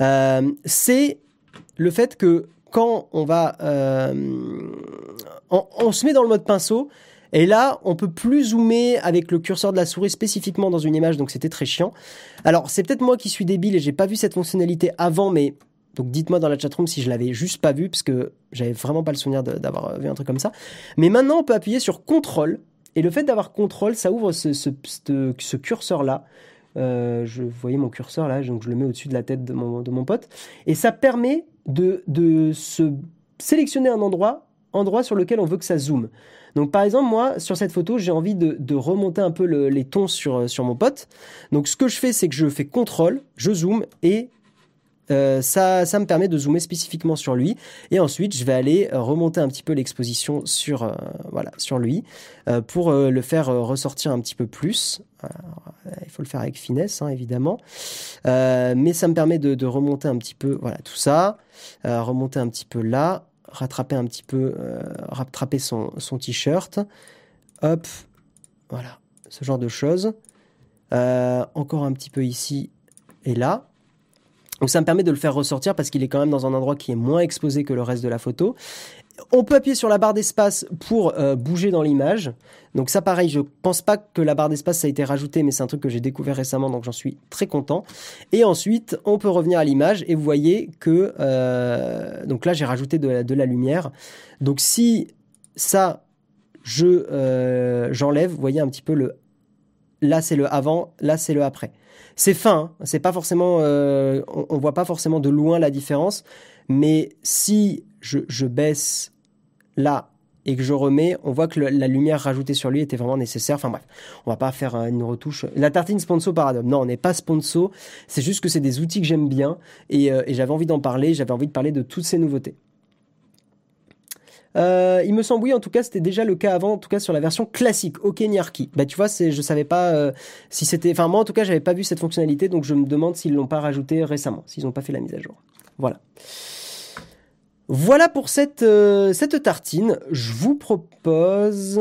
Euh, c'est le fait que quand on va, on se met dans le mode pinceau et là, on peut plus zoomer avec le curseur de la souris spécifiquement dans une image, donc c'était très chiant. Alors, c'est peut-être moi qui suis débile et j'ai pas vu cette fonctionnalité avant, mais donc dites-moi dans la chatroom si je l'avais juste pas vu, parce que j'avais vraiment pas le souvenir d'avoir vu un truc comme ça. Mais maintenant, on peut appuyer sur CTRL, et le fait d'avoir CTRL, ça ouvre ce, curseur-là. Euh, je voyais mon curseur là, donc je le mets au-dessus de la tête de mon, de mon pote, et ça permet de, de se sélectionner un endroit, endroit sur lequel on veut que ça zoome. Donc par exemple, moi, sur cette photo, j'ai envie de, remonter un peu les tons sur, euh, sur mon pote. Donc ce que je fais, c'est que je fais CTRL, je zoome et euh, ça, ça me permet de zoomer spécifiquement sur lui. Et ensuite, je vais aller euh, remonter un petit peu l'exposition sur, voilà, sur lui pour le faire ressortir un petit peu plus. il faut le faire avec finesse, hein, évidemment. mais ça me permet de, de, remonter un petit peu, voilà, tout ça. remonter un petit peu là rattraper un petit peu, euh, rattraper son, t-shirt. Hop, voilà, ce genre de choses. Euh, encore un petit peu ici et là. Donc ça me permet de le faire ressortir parce qu'il est quand même dans un endroit qui est moins exposé que le reste de la photo. On peut appuyer sur la barre d'espace pour euh, bouger dans l'image. Donc ça pareil, je pense pas que la barre d'espace a été rajouté, mais c'est un truc que j'ai découvert récemment, donc j'en suis très content. Et ensuite, on peut revenir à l'image et vous voyez que euh, donc là j'ai rajouté de la, lumière. Donc si ça je euh, j'enlève, vous voyez un petit peu le là c'est le avant, là c'est le après. C'est fin, hein. c'est pas forcément, euh, on, voit pas forcément de loin la différence, mais si je, je baisse là et que je remets, on voit que la lumière rajoutée sur lui était vraiment nécessaire. Enfin bref, on va pas faire une retouche. La tartine sponsor par Adobe. Non, on n'est pas sponsor. C'est juste que c'est des outils que j'aime bien et, et j'avais envie d'en parler. J'avais envie de parler de toutes ces nouveautés. Euh, il me semble, oui, en tout cas, c'était déjà le cas avant, en tout cas sur la version classique, OK Nyarki. Bah, tu vois, c'est, je savais pas euh, si c'était. Enfin, moi, en tout cas, j'avais pas vu cette fonctionnalité, donc je me demande s'ils l'ont pas rajouté récemment, s'ils n'ont pas fait la mise à jour. Voilà. Voilà pour cette, euh, cette tartine. Je vous propose.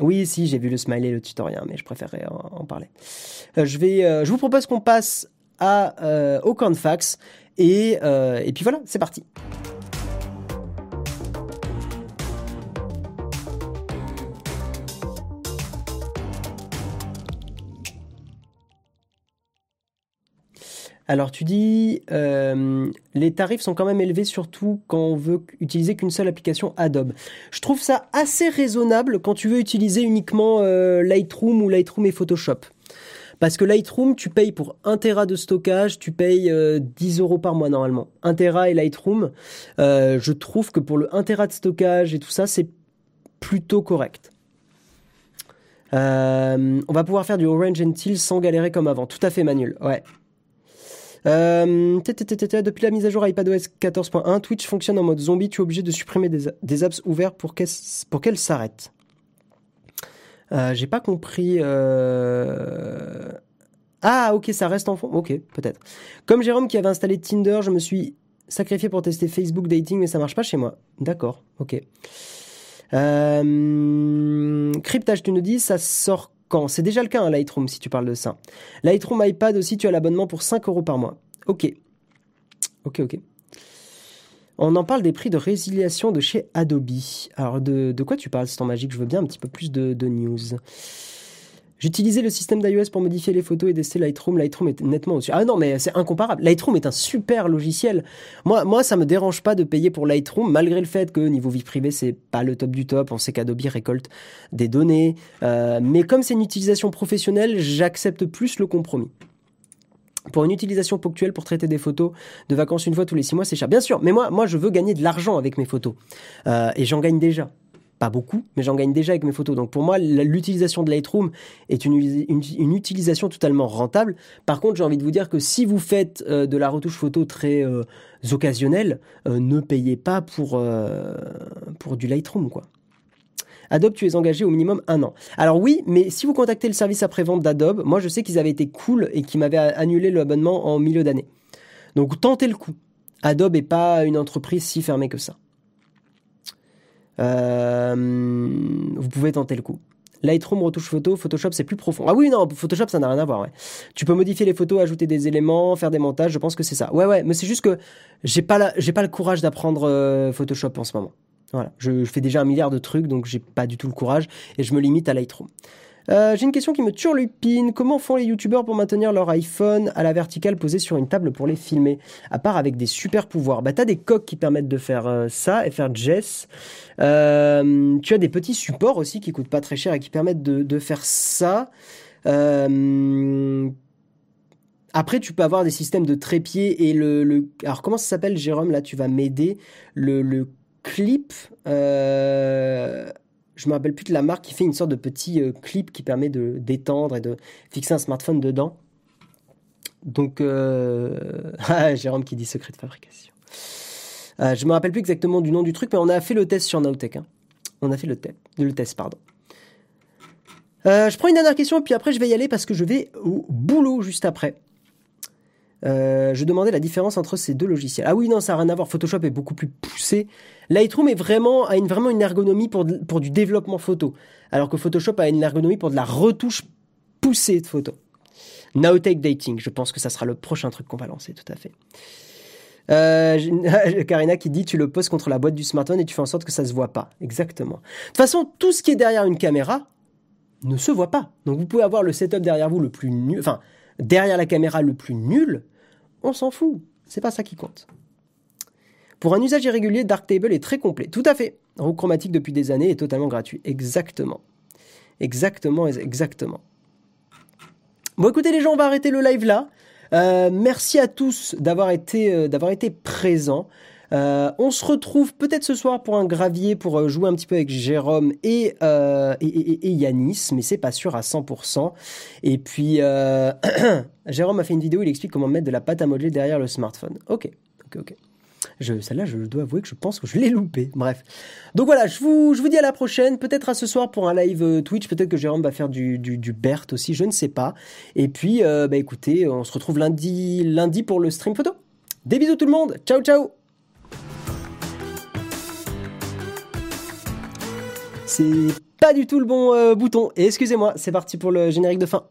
Oui, si, j'ai vu le smiley, le tutoriel, mais je préférerais en, parler. je, vais, je vous propose qu'on passe à, au cornfax. Et, et puis voilà, c'est parti. Alors tu dis, euh, les tarifs sont quand même élevés, surtout quand on veut utiliser qu'une seule application Adobe. Je trouve ça assez raisonnable quand tu veux utiliser uniquement euh, Lightroom ou Lightroom et Photoshop. Parce que Lightroom, tu payes pour 1 Tera de stockage, tu payes 10 euh, euros par mois normalement. 1 Tera et Lightroom, je trouve que pour le 1 Tera de stockage et tout ça, c'est plutôt correct. on va pouvoir faire du Orange and Teal sans galérer comme avant. Tout à fait, Manuel. Ouais, euh, depuis la mise à jour iPadOS 14.1, Twitch fonctionne en mode zombie. Tu es obligé de supprimer des, apps ouverts pour qu'elles s'arrêtent. Euh, j'ai pas compris. Euh, ah, ok, ça reste en fond. Ok, peut-être. Comme Jérôme qui avait installé Tinder, je me suis sacrifié pour tester Facebook Dating, mais ça marche pas chez moi. D'accord, ok. Cryptage, tu nous dis, ça sort quand C'est déjà le cas, hein, Lightroom, si tu parles de ça. Lightroom iPad aussi, tu as l'abonnement pour 5 euros par mois. Ok. Ok, ok. On en parle des prix de résiliation de chez Adobe. Alors, de, quoi tu parles, c'est temps magique? Je veux bien un petit peu plus de news. J'utilisais le système d'iOS pour modifier les photos et tester Lightroom. Lightroom est nettement au-dessus. Ah non, mais c'est incomparable. Lightroom est un super logiciel. Moi, moi, ça me dérange pas de payer pour Lightroom, malgré le fait que niveau vie privée, c'est pas le top du top. On sait qu'Adobe récolte des données. Euh, mais comme c'est une utilisation professionnelle, j'accepte plus le compromis. Pour une utilisation ponctuelle pour traiter des photos de vacances une fois tous les six mois, c'est cher. Bien sûr, mais moi, moi, je veux gagner de l'argent avec mes photos. Euh, et j'en gagne déjà pas beaucoup, mais j'en gagne déjà avec mes photos. Donc pour moi, l'utilisation de Lightroom est une, utilisation totalement rentable. Par contre, j'ai envie de vous dire que si vous faites euh, de la retouche photo très euh, occasionnelle, euh, ne payez pas pour, pour du Lightroom, quoi. Adobe, tu es engagé au minimum un an. Alors oui, mais si vous contactez le service après-vente d'Adobe, moi je sais qu'ils avaient été cool et qu'ils m'avaient annulé l'abonnement en milieu d'année. Donc tentez le coup. Adobe n'est pas une entreprise si fermée que ça. Euh, vous pouvez tenter le coup. Lightroom retouche photo, Photoshop c'est plus profond. Ah oui non, Photoshop ça n'a rien à voir. Tu peux modifier les photos, ajouter des éléments, faire des montages. Je pense que c'est ça. Ouais ouais, mais c'est juste que j'ai pas j'ai pas le courage d'apprendre euh, Photoshop en ce moment. Voilà, je, je, fais déjà un milliard de trucs donc j'ai pas du tout le courage et je me limite à Lightroom. Euh, j'ai une question qui me turlupine. Comment font les youtubeurs pour maintenir leur iPhone à la verticale posé sur une table pour les filmer À part avec des super pouvoirs? Bah, t'as des coques qui permettent de faire euh, ça et faire Jess. Euh, tu as des petits supports aussi qui coûtent pas très cher et qui permettent de, faire ça. Après, tu peux avoir des systèmes de trépied et le, alors comment ça s'appelle, Jérôme? Là, tu vas m'aider. Le, le clip. Euh, je me rappelle plus de la marque qui fait une sorte de petit euh, clip qui permet de d'étendre et de fixer un smartphone dedans. Donc, euh... *laughs* ah, Jérôme qui dit secret de fabrication. Euh, je me rappelle plus exactement du nom du truc, mais on a fait le test sur Nowtech. Hein. On a fait le, test, le test, pardon. Euh, je prends une dernière question et puis après je vais y aller parce que je vais au boulot juste après. Euh, je demandais la différence entre ces deux logiciels. Ah oui, non, ça n'a rien à voir. Photoshop est beaucoup plus poussé. Lightroom est vraiment, a une, vraiment une ergonomie pour, pour du développement photo. Alors que Photoshop a une ergonomie pour de la retouche poussée de photos. Nowtech Dating, je pense que ça sera le prochain truc qu'on va lancer, tout à fait. Euh, *laughs* Karina qui dit tu le poses contre la boîte du smartphone et tu fais en sorte que ça se voit pas. Exactement. De toute façon, tout ce qui est derrière une caméra ne se voit pas. Donc vous pouvez avoir le setup derrière vous le plus nul, enfin derrière la caméra le plus nul, on s'en fout. C'est pas ça qui compte. Pour un usage irrégulier, Darktable est très complet. Tout à fait. Roue chromatique depuis des années est totalement gratuit. Exactement. Exactement, exactement. Bon, écoutez les gens, on va arrêter le live là. Euh, merci à tous d'avoir été, euh, d'avoir été présents. Euh, on se retrouve peut-être ce soir pour un gravier pour jouer un petit peu avec Jérôme et, et, Yanis, mais c'est pas sûr à 100%. Et puis, *clears throat* Jérôme a fait une vidéo, il explique comment mettre de la pâte à modeler derrière le smartphone. Ok, ok, ok. Celle-là, je dois avouer que je pense que je l'ai loupé. Bref. Donc voilà, je vous, je dis à la prochaine. Peut-être à ce soir pour un live euh, Twitch. Peut-être que Jérôme va faire du Bert aussi. Je ne sais pas. Et puis, euh, bah écoutez, on se retrouve lundi, lundi pour le stream photo. Des bisous tout le monde. Ciao, ciao. C'est pas du tout le bon euh, bouton. Et excusez-moi, c'est parti pour le générique de fin.